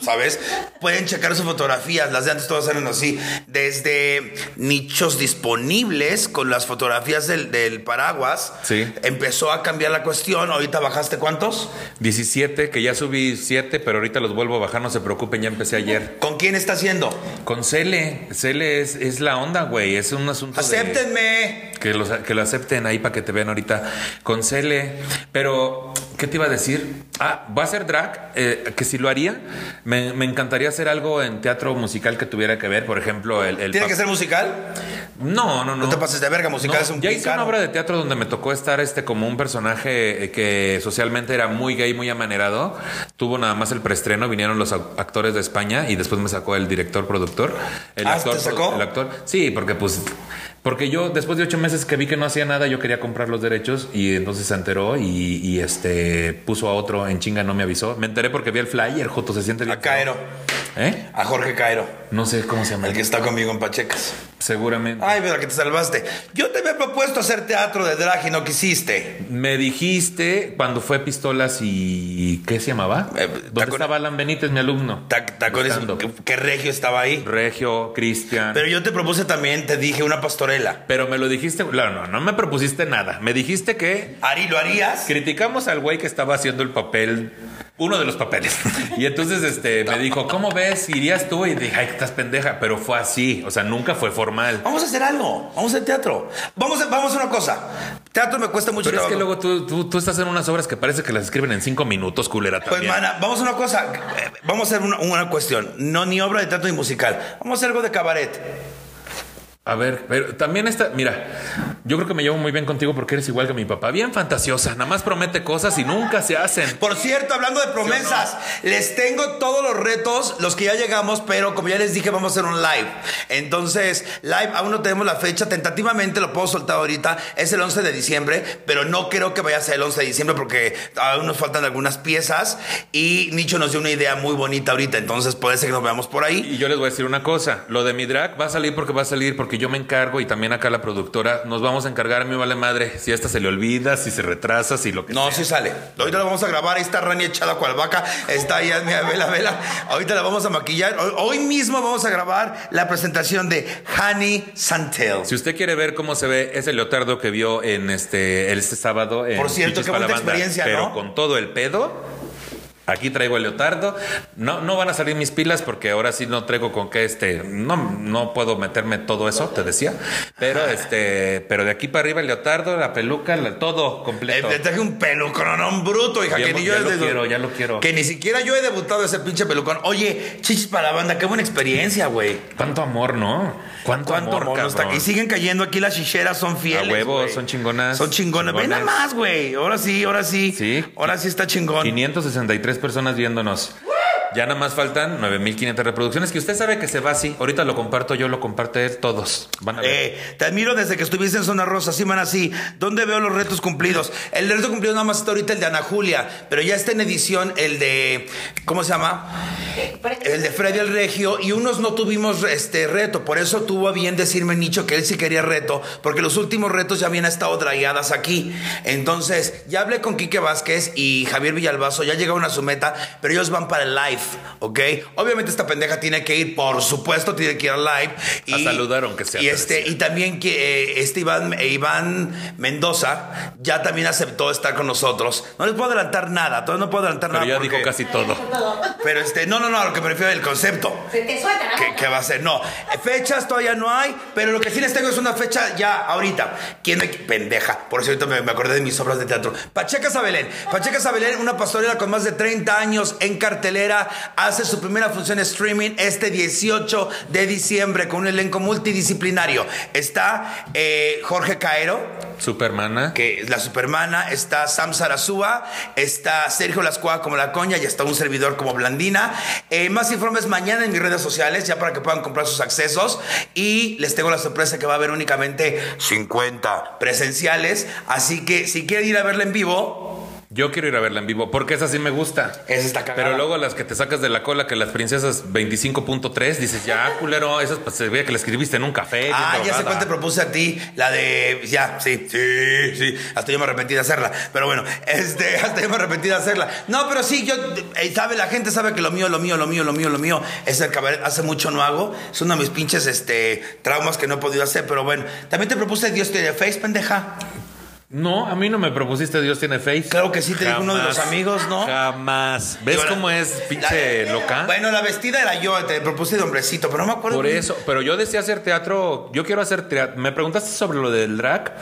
¿sabes? Pueden checar sus fotografías, las de antes todas eran así, desde nichos disponibles con las fotografías del, del paraguas. Sí. Empezó a cambiar la cuestión, ahorita bajaste cuántos? 17, que ya subí 7, pero ahorita los vuelvo a bajar, no se preocupen, ya empecé ayer. ¿Con quién está haciendo? Con Cele, Cele es, es la onda, güey, es un asunto de- Acéptenme. Que, los- que lo acepten ahí para que te vean ahorita con Cele. Pero, ¿qué te iba a decir? Ah, va a ser drag, eh, que si lo haría, me, me encantaría hacer algo en teatro musical que tuviera que ver, por ejemplo, el... el ¿Tiene que ser musical? No, no, no. No te pases de verga, musical No, es un ya hice una obra de teatro donde me tocó estar este como un personaje eh, que socialmente era muy gay, muy amanerado. Tuvo nada más el preestreno, vinieron los actores de España y después me sacó el director productor. El Ah, actor, ¿te sacó? El actor. Sí, porque pues porque yo después de ocho meses que vi que no hacía nada, yo quería comprar los derechos y entonces se enteró y, y, este puso a otro en chinga, no me avisó. Me enteré porque vi el flyer, Joto se siente bien. A. ¿Eh? A Jorge Cairo. No sé cómo se llama. El que está conmigo en Pachecas. Seguramente. Ay, pero que te salvaste. Yo te había propuesto hacer teatro de drag y no quisiste. Me dijiste cuando fue Pistolas y. ¿Qué se llamaba? Eh, ¿Dónde tacon- estaba Alan Benítez, mi alumno? Ta- Tacones, que, que regio estaba ahí. Regio, Cristian. Pero Pero, yo te propuse también, te dije una pastorela. me lo dijiste. No, no, no me propusiste nada. Me dijiste que Ari, ¿lo harías? criticamos al güey que estaba haciendo el papel. Uno de los papeles. (laughs) Y entonces este me dijo, ¿cómo ves? ¿Irías tú? Y dije, ay, estás pendeja. Pero fue así. O sea, nunca fue formal. Vamos a hacer algo. Vamos a hacer teatro. Vamos a, vamos a una cosa. Teatro me cuesta mucho Pero es que trabajo. luego tú, tú, tú estás en unas obras que parece que las escriben en cinco minutos, culera. Pues, También. mana, vamos a una cosa. Eh, Vamos a hacer una, una cuestión. No ni obra de teatro ni musical. Vamos a hacer algo de cabaret. A ver, pero también está, mira, yo creo que me llevo muy bien contigo porque eres igual que mi papá, bien fantasiosa, nada más promete cosas y nunca se hacen. Por cierto, hablando de promesas, les tengo todos los retos, los que ya llegamos, pero como ya les dije, vamos a hacer un live. Entonces, live, aún no tenemos la fecha, tentativamente lo puedo soltar ahorita, es el 11 de diciembre, pero no creo que vaya a ser el 11 de diciembre porque aún nos faltan algunas piezas y Nicho nos dio una idea muy bonita ahorita, entonces puede ser que nos veamos por ahí. Y yo les voy a decir una cosa, lo de mi drag va a salir porque va a salir porque yo me encargo y también acá la productora nos vamos a encargar, me vale madre, si esta se le olvida, si se retrasa, si lo que No, sí sale. Ahorita la vamos a grabar. Ahí está Rani echada cual vaca. Está ahí, mira, vela, vela. Ahorita la vamos a maquillar. Hoy, mismo vamos a grabar la presentación de Honey Santel. Si usted quiere ver cómo se ve ese leotardo que vio en este este sábado en Por cierto, Chichis qué Banda, experiencia, pero ¿no? con todo el pedo. Aquí traigo el leotardo. No, no van a salir mis pilas porque ahora sí no traigo con qué este. No, no puedo meterme todo eso, te decía. Pero (laughs) este, pero de aquí para arriba el leotardo, la peluca, la- todo Eh, completo. le traje un pelucón, no un bruto, hija, que ni yo ya he lo quiero, ya lo quiero. Que ni siquiera yo he debutado ese pinche pelucón. Oye, chichis para la banda, qué buena experiencia, güey. Cuánto amor, ¿no? Cuánto, ¿Cuánto amor, amor está-. Y siguen cayendo aquí las chicheras, son fieles. A huevo, güey. son chingonas. Son chingonas. Ven nada más, güey. Ahora sí, ahora sí. Sí. Ahora sí está chingón. 563 personas viéndonos. Ya nada más faltan 9500 reproducciones que usted sabe que se va así. Ahorita lo comparto yo, lo comparte todos. A. Eh, te admiro desde que estuviste en Zona Rosa, sí, man, así. ¿Dónde veo los retos cumplidos? El reto cumplido nada más está ahorita el de Ana Julia, pero ya está en edición el de. ¿Cómo se llama? El de Freddy el Regio. Y unos no tuvimos este reto. Por eso tuvo a bien decirme Nicho que él sí quería reto, porque los últimos retos ya habían estado dragueadas aquí. Entonces, ya hablé con Quique Vázquez y Javier Villalbazo, ya llegaron a su meta, pero ellos van para el live, ¿ok? Obviamente esta pendeja tiene que ir, por supuesto, tiene que ir al live. A saludar, aunque sea, Y pero este, y también que eh, este Iván, eh, Iván Mendoza ya también aceptó estar con nosotros. No les puedo adelantar nada, todavía no puedo adelantar Pero nada. ya porque- dijo casi todo. (laughs) Pero este, no, no, no, lo que me refiero el concepto. Se te suelta ¿Qué, va a ser? No, fechas todavía no hay, pero lo que sí les tengo es una fecha ya ahorita. ¿Quién me... Pendeja, por eso ahorita me, me acordé de mis obras de teatro. Pacheca Sabelén. Pacheca Sabelén, una pastorela con más de 30 años en cartelera, hace su primera función streaming este 18 de diciembre con un elenco multidisciplinario. Está eh, Jorge Caero, Supermana. que es la supermana, está Sam Sarasúa, está Sergio Lascua como la coña y está un servidor como Blandina. Eh, más informes mañana en mis redes sociales, ya para que puedan comprar sus accesos. Y les tengo la sorpresa que va a haber únicamente 50 presenciales. Así que si quieren ir a verla en vivo, Yo quiero ir a verla en vivo porque esa sí me gusta. Esa está cagada. Pero luego las que te sacas de la cola, que las princesas 25.3, dices, ya, (laughs) culero, esas pues, se veía que la escribiste en un café. Ah, ya sé cuál te propuse a ti, la de. Ya, sí, sí, sí. Hasta yo me arrepentí de hacerla. Pero bueno, este, (laughs) hasta yo me arrepentí de hacerla. No, pero sí, yo. eh, sabe, la gente sabe que lo mío, lo mío, lo mío, lo mío, lo mío es el cabaret. Hace mucho no hago. Es uno de mis pinches este, traumas que no he podido hacer. Pero bueno, también te propuse Dios tiene face, pendeja. No, a mí no me propusiste Dios tiene face. Claro que sí, te dijo uno de los amigos, ¿no? Jamás. ¿Ves ahora- cómo es pinche La- loca? Bueno, la vestida era yo, te propuse de hombrecito, pero no me acuerdo. Por eso, pero yo decía hacer teatro, yo quiero hacer teatro. Me preguntaste sobre lo del drag.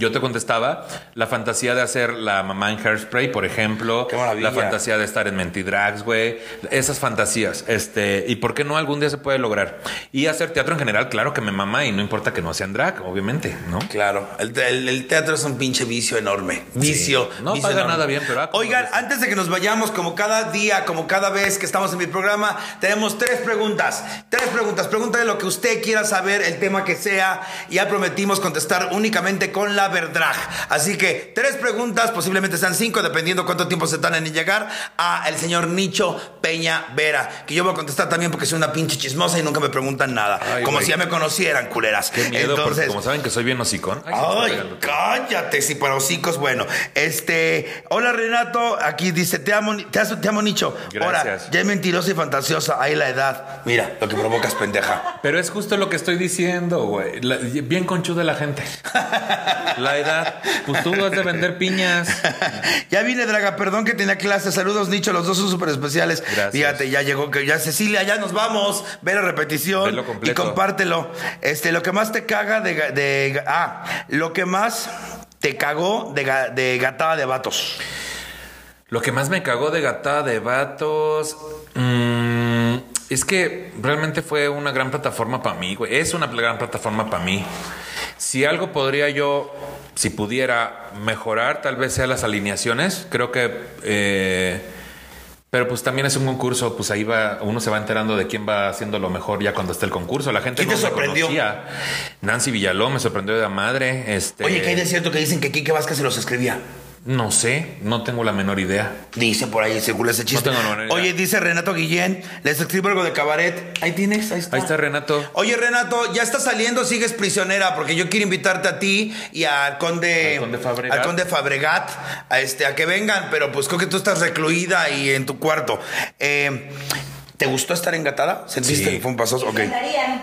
Yo te contestaba la fantasía de hacer la mamá en Hairspray, por ejemplo. Qué maravilla. La fantasía de estar en Mentidrags, güey. Esas fantasías. Este, y por qué no algún día se puede lograr. Y hacer teatro en general, claro que me mama y no importa que no sean drag, obviamente, ¿no? Claro, el, el- el teatro es un pinche vicio enorme. Vicio. No vicio paga enorme. nada bien, pero ah, Oigan, ves. antes de que nos vayamos, como cada día, como cada vez que estamos en mi programa, tenemos tres preguntas. Tres preguntas. Pregúntale lo que usted quiera saber, el tema que sea. Ya prometimos contestar únicamente con la verdad. Así que tres preguntas, posiblemente sean cinco, dependiendo cuánto tiempo se tardan en llegar a el señor Nicho Peña Vera. Que yo voy a contestar también porque soy una pinche chismosa y nunca me preguntan nada. Ay, como si ya me conocieran, culeras. Qué miedo, Entonces, como saben que soy bien hocicón. Ay, Ay, cállate, si para hocicos, bueno. Este, hola Renato, aquí dice, te amo, te, amo Nicho. Ahora, Gracias. ya es mentirosa y fantasiosa, ahí la edad. Mira, lo que provocas, pendeja. Pero es justo lo que estoy diciendo, güey. Bien conchuda la gente. (laughs) La edad. Pues tú has de vender piñas. (laughs) ya vine, Draga, perdón que tenía clase. Saludos, Nicho, los dos son súper especiales. Gracias. Fíjate, ya llegó, que ya Cecilia, ya nos vamos. Ve la repetición y compártelo. Este, lo que más te caga de, de ah, lo que más te cagó de, de gatada de vatos. Lo que más me cagó de gatada de vatos. mm, es que realmente fue una gran plataforma para mí, güey. Es una gran plataforma para mí. Si algo podría yo, si pudiera mejorar, tal vez sea las alineaciones. Creo que. eh, pero pues también es un concurso, pues ahí va, uno se va enterando de quién va haciendo lo mejor ya cuando esté el concurso. La gente ¿Quién no te me sorprendió? conocía. Nancy Villalón me sorprendió de la madre. Este, Oye, que hay de cierto que dicen que Quique Vázquez se los escribía. No sé, no tengo la menor idea. Dice por ahí, circula ese chiste. No tengo la menor idea. Oye, dice Renato Guillén, les escribo algo de cabaret. Ahí tienes, ahí está. Ahí está Renato. Oye, Renato, ya estás saliendo, sigues prisionera, porque yo quiero invitarte a ti y al conde, Al conde Fabregat. al conde Fabregat, a, este, a que vengan, pero pues creo que tú estás recluida y en tu cuarto. Eh, ¿Te gustó estar engatada? ¿Sentiste Sí. que fue un paso? Ok.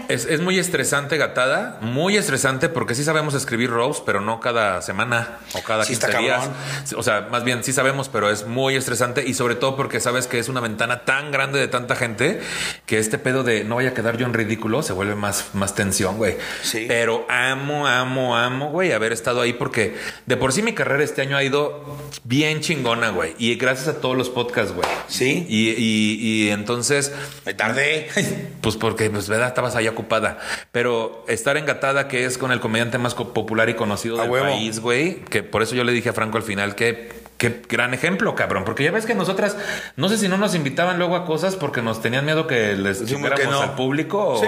Es, es muy estresante, gatada. Muy estresante porque sí sabemos escribir rows, pero no cada semana o cada Sí 15 está días. cabrón. O sea, más bien sí sabemos, pero es muy estresante y sobre todo porque sabes que es una ventana tan grande de tanta gente que este pedo de no vaya a quedar yo en ridículo se vuelve más, más tensión, güey. Sí. Pero amo, amo, amo, güey, haber estado ahí porque de por sí mi carrera este año ha ido bien chingona, güey. Y gracias a todos los podcasts, güey. Sí. Y, y, y entonces Me tardé. (laughs) pues porque, pues, verdad, estabas ahí ocupada. Pero estar engatada, que es con el comediante más popular y conocido del país, güey, que por eso yo le dije a Franco al final que. Qué gran ejemplo, cabrón. Porque ya ves que nosotras, no sé si no nos invitaban luego a cosas porque nos tenían miedo que les chingáramos no. al público o, Sí.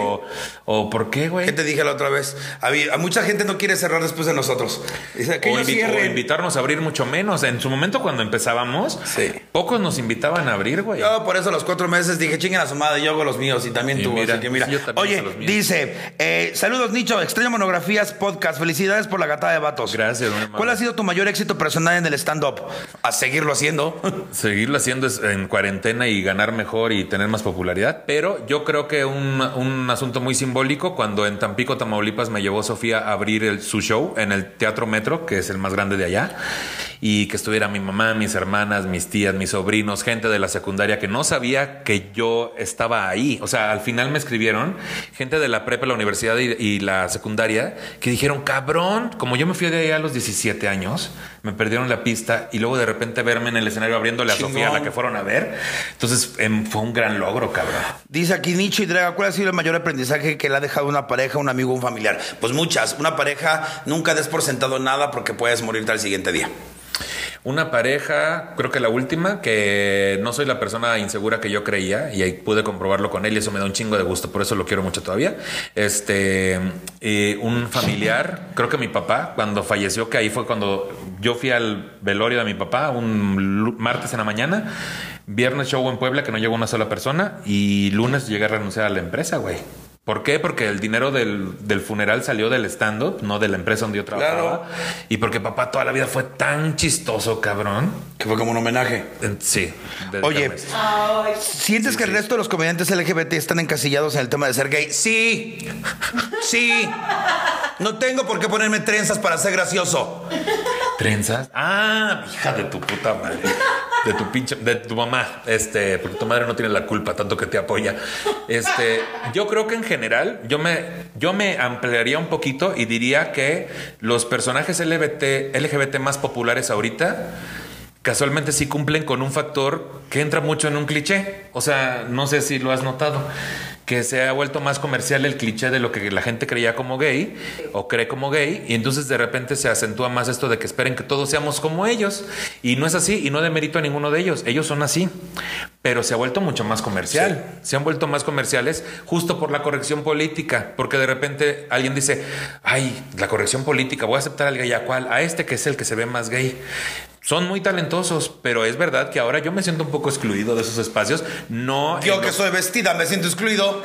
o por qué, güey. ¿Qué te dije la otra vez? A mucha gente no quiere cerrar después de nosotros. Dice que O, invi- o invitarnos a abrir mucho menos. En su momento, cuando empezábamos, Sí. pocos nos invitaban a abrir, güey. Yo por eso a los cuatro meses dije, chinguen a su madre, yo hago los míos y también Y tú. mira, así que mira. yo Oye, dice, eh, saludos Nicho, extraño monografías podcast, felicidades por la gatada de vatos. Gracias, amable. ¿Cuál ha sido tu mayor éxito personal en el stand-up? A seguirlo haciendo. (laughs) seguirlo haciendo es- en cuarentena y ganar mejor y tener más popularidad. Pero yo creo que un, un asunto muy simbólico cuando en Tampico, Tamaulipas, me llevó Sofía a abrir el- su show en el Teatro Metro, que es el más grande de allá, y que estuviera mi mamá, mis hermanas, mis tías, mis sobrinos, gente de la secundaria que no sabía que yo estaba ahí. O sea, al final me escribieron gente de la prepa, la universidad y, y la secundaria que dijeron, cabrón, como yo me fui de ahí a los 17 años, me perdieron la pista y luego de repente verme en el escenario abriéndole a Chingón. Sofía, a la que fueron a ver. Entonces em, fue un gran logro, cabrón. Dice aquí Nicho y Draga, ¿cuál ha sido el mayor aprendizaje que le ha dejado una pareja, un amigo, un familiar? Pues muchas. Una pareja nunca des por sentado nada porque puedes morirte al siguiente día. Una pareja, creo que la última, que no soy la persona insegura que yo creía y ahí pude comprobarlo con él y eso me da un chingo de gusto, por eso lo quiero mucho todavía. Este, eh, un familiar, creo que mi papá, cuando falleció, que ahí fue cuando yo fui al velorio de mi papá, un martes en la mañana, viernes show en Puebla, que no llegó una sola persona, y lunes llegué a renunciar a la empresa, güey. ¿Por qué? Porque el dinero del, del funeral salió del stand-up, no de la empresa donde yo trabajaba. Claro. Y porque papá toda la vida fue tan chistoso, cabrón. Que fue como un homenaje. En- Sí. Oye, ¿Sientes que el resto de los comediantes LGBT están encasillados en el tema de ser gay? Sí. (laughs) Sí. No tengo por qué ponerme trenzas para ser gracioso. ¿Trenzas? Ah, hija de tu puta madre. De tu pinche, de tu mamá. Este, porque tu madre no tiene la culpa, tanto que te apoya. Este, yo creo que en general, yo me, yo me ampliaría un poquito y diría que los personajes LGBT, LGBT más populares ahorita casualmente sí cumplen con un factor que entra mucho en un cliché. O sea, no sé si lo has notado, que se ha vuelto más comercial el cliché de lo que la gente creía como gay o cree como gay, y entonces de repente se acentúa más esto de que esperen que todos seamos como ellos. Y no es así, y no demerito a ninguno de ellos. Ellos son así, pero se ha vuelto mucho más comercial. Se han vuelto más comerciales justo por la corrección política, porque de repente alguien dice, ay, la corrección política, voy a aceptar al gay a a este que es el que se ve más gay. Son muy talentosos, pero es verdad que ahora yo me siento un poco excluido de esos espacios. No, Yo que soy vestida me siento excluido.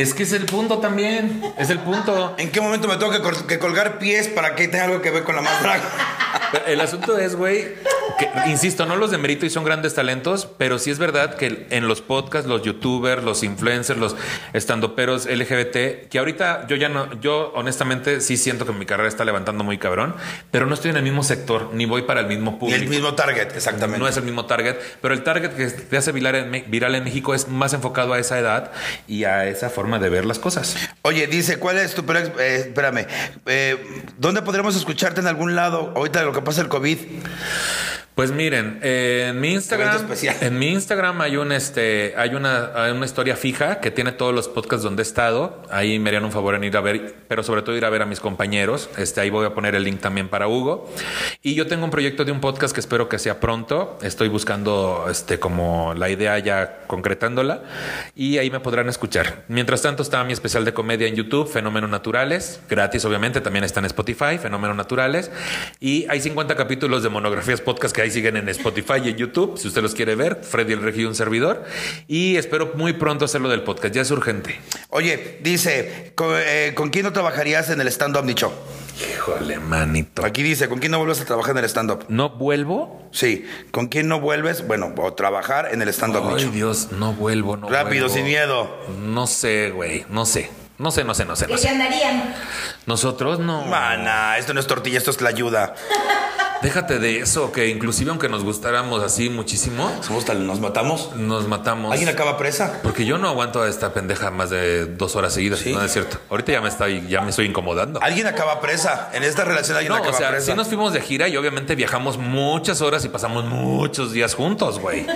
Es que es el punto también. Es el punto. ¿En qué momento me tengo que, col- que colgar pies para que tenga algo que ver con la más draga? El asunto es, güey, que insisto, no los de mérito y son grandes talentos, pero sí es verdad que en los podcasts, los youtubers, los influencers, los estandoperos LGBT, que ahorita yo ya no, yo honestamente sí siento que mi carrera está levantando muy cabrón, pero no estoy en el mismo sector, ni voy para el mismo Y público. el mismo target, exactamente. No es el mismo target, pero el target que te hace viral en, viral en México es más enfocado a esa edad y a esa forma de ver las cosas. Oye, dice, ¿cuál es tu... peor eh, espérame. eh, ¿Dónde podremos escucharte en algún lado ahorita de lo que pasa el COVID? Pues miren, eh, en mi Instagram, en mi Instagram hay un este, hay una, hay una historia fija que tiene todos los podcasts donde he estado. Ahí me harían un favor en ir a ver, pero sobre todo ir a ver a mis compañeros. Este, ahí voy a poner el link también para Hugo. Y yo tengo un proyecto de un podcast que espero que sea pronto. Estoy buscando este como la idea ya concretándola y ahí me podrán escuchar. Mientras tanto está mi especial de comedia en YouTube, Fenómenos Naturales, gratis obviamente, también está en Spotify, Fenómenos Naturales. Y hay 50 capítulos de monografías podcast que ahí siguen en Spotify y en YouTube, si usted los quiere ver, Freddy el Regio un servidor. Y espero muy pronto hacerlo del podcast, ya es urgente. Oye, dice, ¿con, eh, ¿con quién no trabajarías en el stand-up, Nicho? Híjole, manito. Aquí dice, ¿con quién no vuelves a trabajar en el stand-up? ¿No vuelvo? Sí, ¿con quién no vuelves? Bueno, o trabajar en el stand-up, Ay. Dios, no vuelvo, no Rápido, vuelvo. sin miedo. No sé, güey, no sé. No sé, no sé, no sé, no ¿qué sé. andarían? Nosotros no. Mana, esto no es tortilla, esto es la ayuda. (laughs) Déjate de eso, que inclusive aunque nos gustáramos así muchísimo, Somos tal, nos matamos. nos matamos. ¿Alguien acaba presa? Porque yo no aguanto a esta pendeja más de dos horas seguidas, Sí. no es cierto. Ahorita ya me estoy, ya me estoy incomodando. Alguien acaba presa. En esta relación alguien No, o acaba sea, presa. sí nos fuimos de gira y obviamente viajamos muchas horas y pasamos muchos días juntos, güey.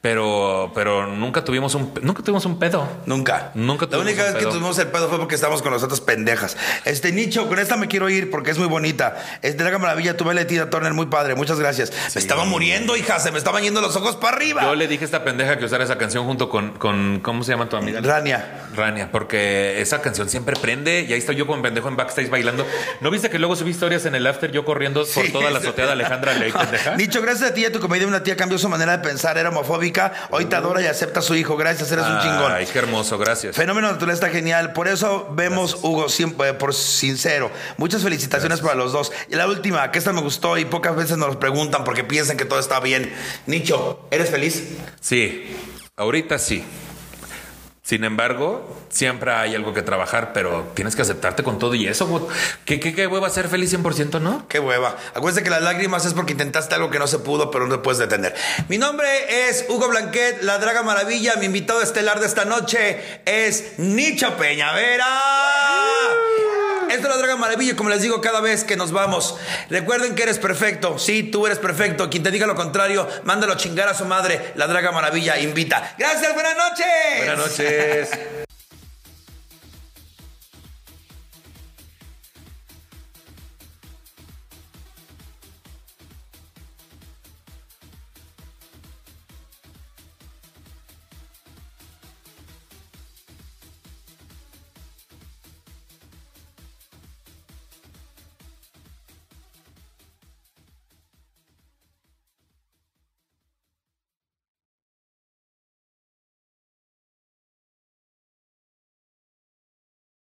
Pero, pero nunca tuvimos un, nunca tuvimos un pedo. Nunca. Nunca La tuvimos única un vez que tuvimos el pedo fue porque estábamos con las otras pendejas. Este Nicho, con esta me quiero ir porque es muy bonita. Es de la Maravilla, tu baile Tina Muy padre. Muchas gracias. Me estaba muriendo, hija. Se me estaban yendo los ojos para arriba. Yo le dije a esta pendeja que usara esa canción junto con, con ¿cómo se llama tu amiga? Rania. Rania, porque esa canción siempre prende y ahí estoy yo como pendejo en backstage bailando. ¿No viste que luego subí historias en el after yo corriendo por toda la azotea de Alejandra Ley, (laughs) pendeja? Nicho, gracias a ti y a tu comedia, una tía cambió su manera de pensar. Era homofóbica. Hoy te adora y acepta a su hijo. Gracias, eres un chingón. Ay, qué hermoso, gracias. Fenómeno natural está genial. Por eso vemos, Hugo, siempre, por sincero. Muchas felicitaciones para los dos. Y la última, que esta me gustó y pocas veces nos preguntan porque piensan que todo está bien. Nicho, ¿eres feliz? Sí, ahorita sí. Sin embargo, siempre hay algo que trabajar, pero tienes que aceptarte con todo y eso. ¿Qué, qué, qué hueva ser feliz 100%, no? Qué hueva. Acuérdense que las lágrimas es porque intentaste algo que no se pudo, pero no te puedes detener. Mi nombre es Hugo Blanquet, la Draga Maravilla. Mi invitado estelar de esta noche es Nicho Peñavera. Esto es la Draga Maravilla, como les digo cada vez que nos vamos. Recuerden que eres perfecto. Sí, tú eres perfecto. Quien te diga lo contrario, mándalo a chingar a su madre. La Draga Maravilla invita. Gracias, buenas noches. Buenas noches.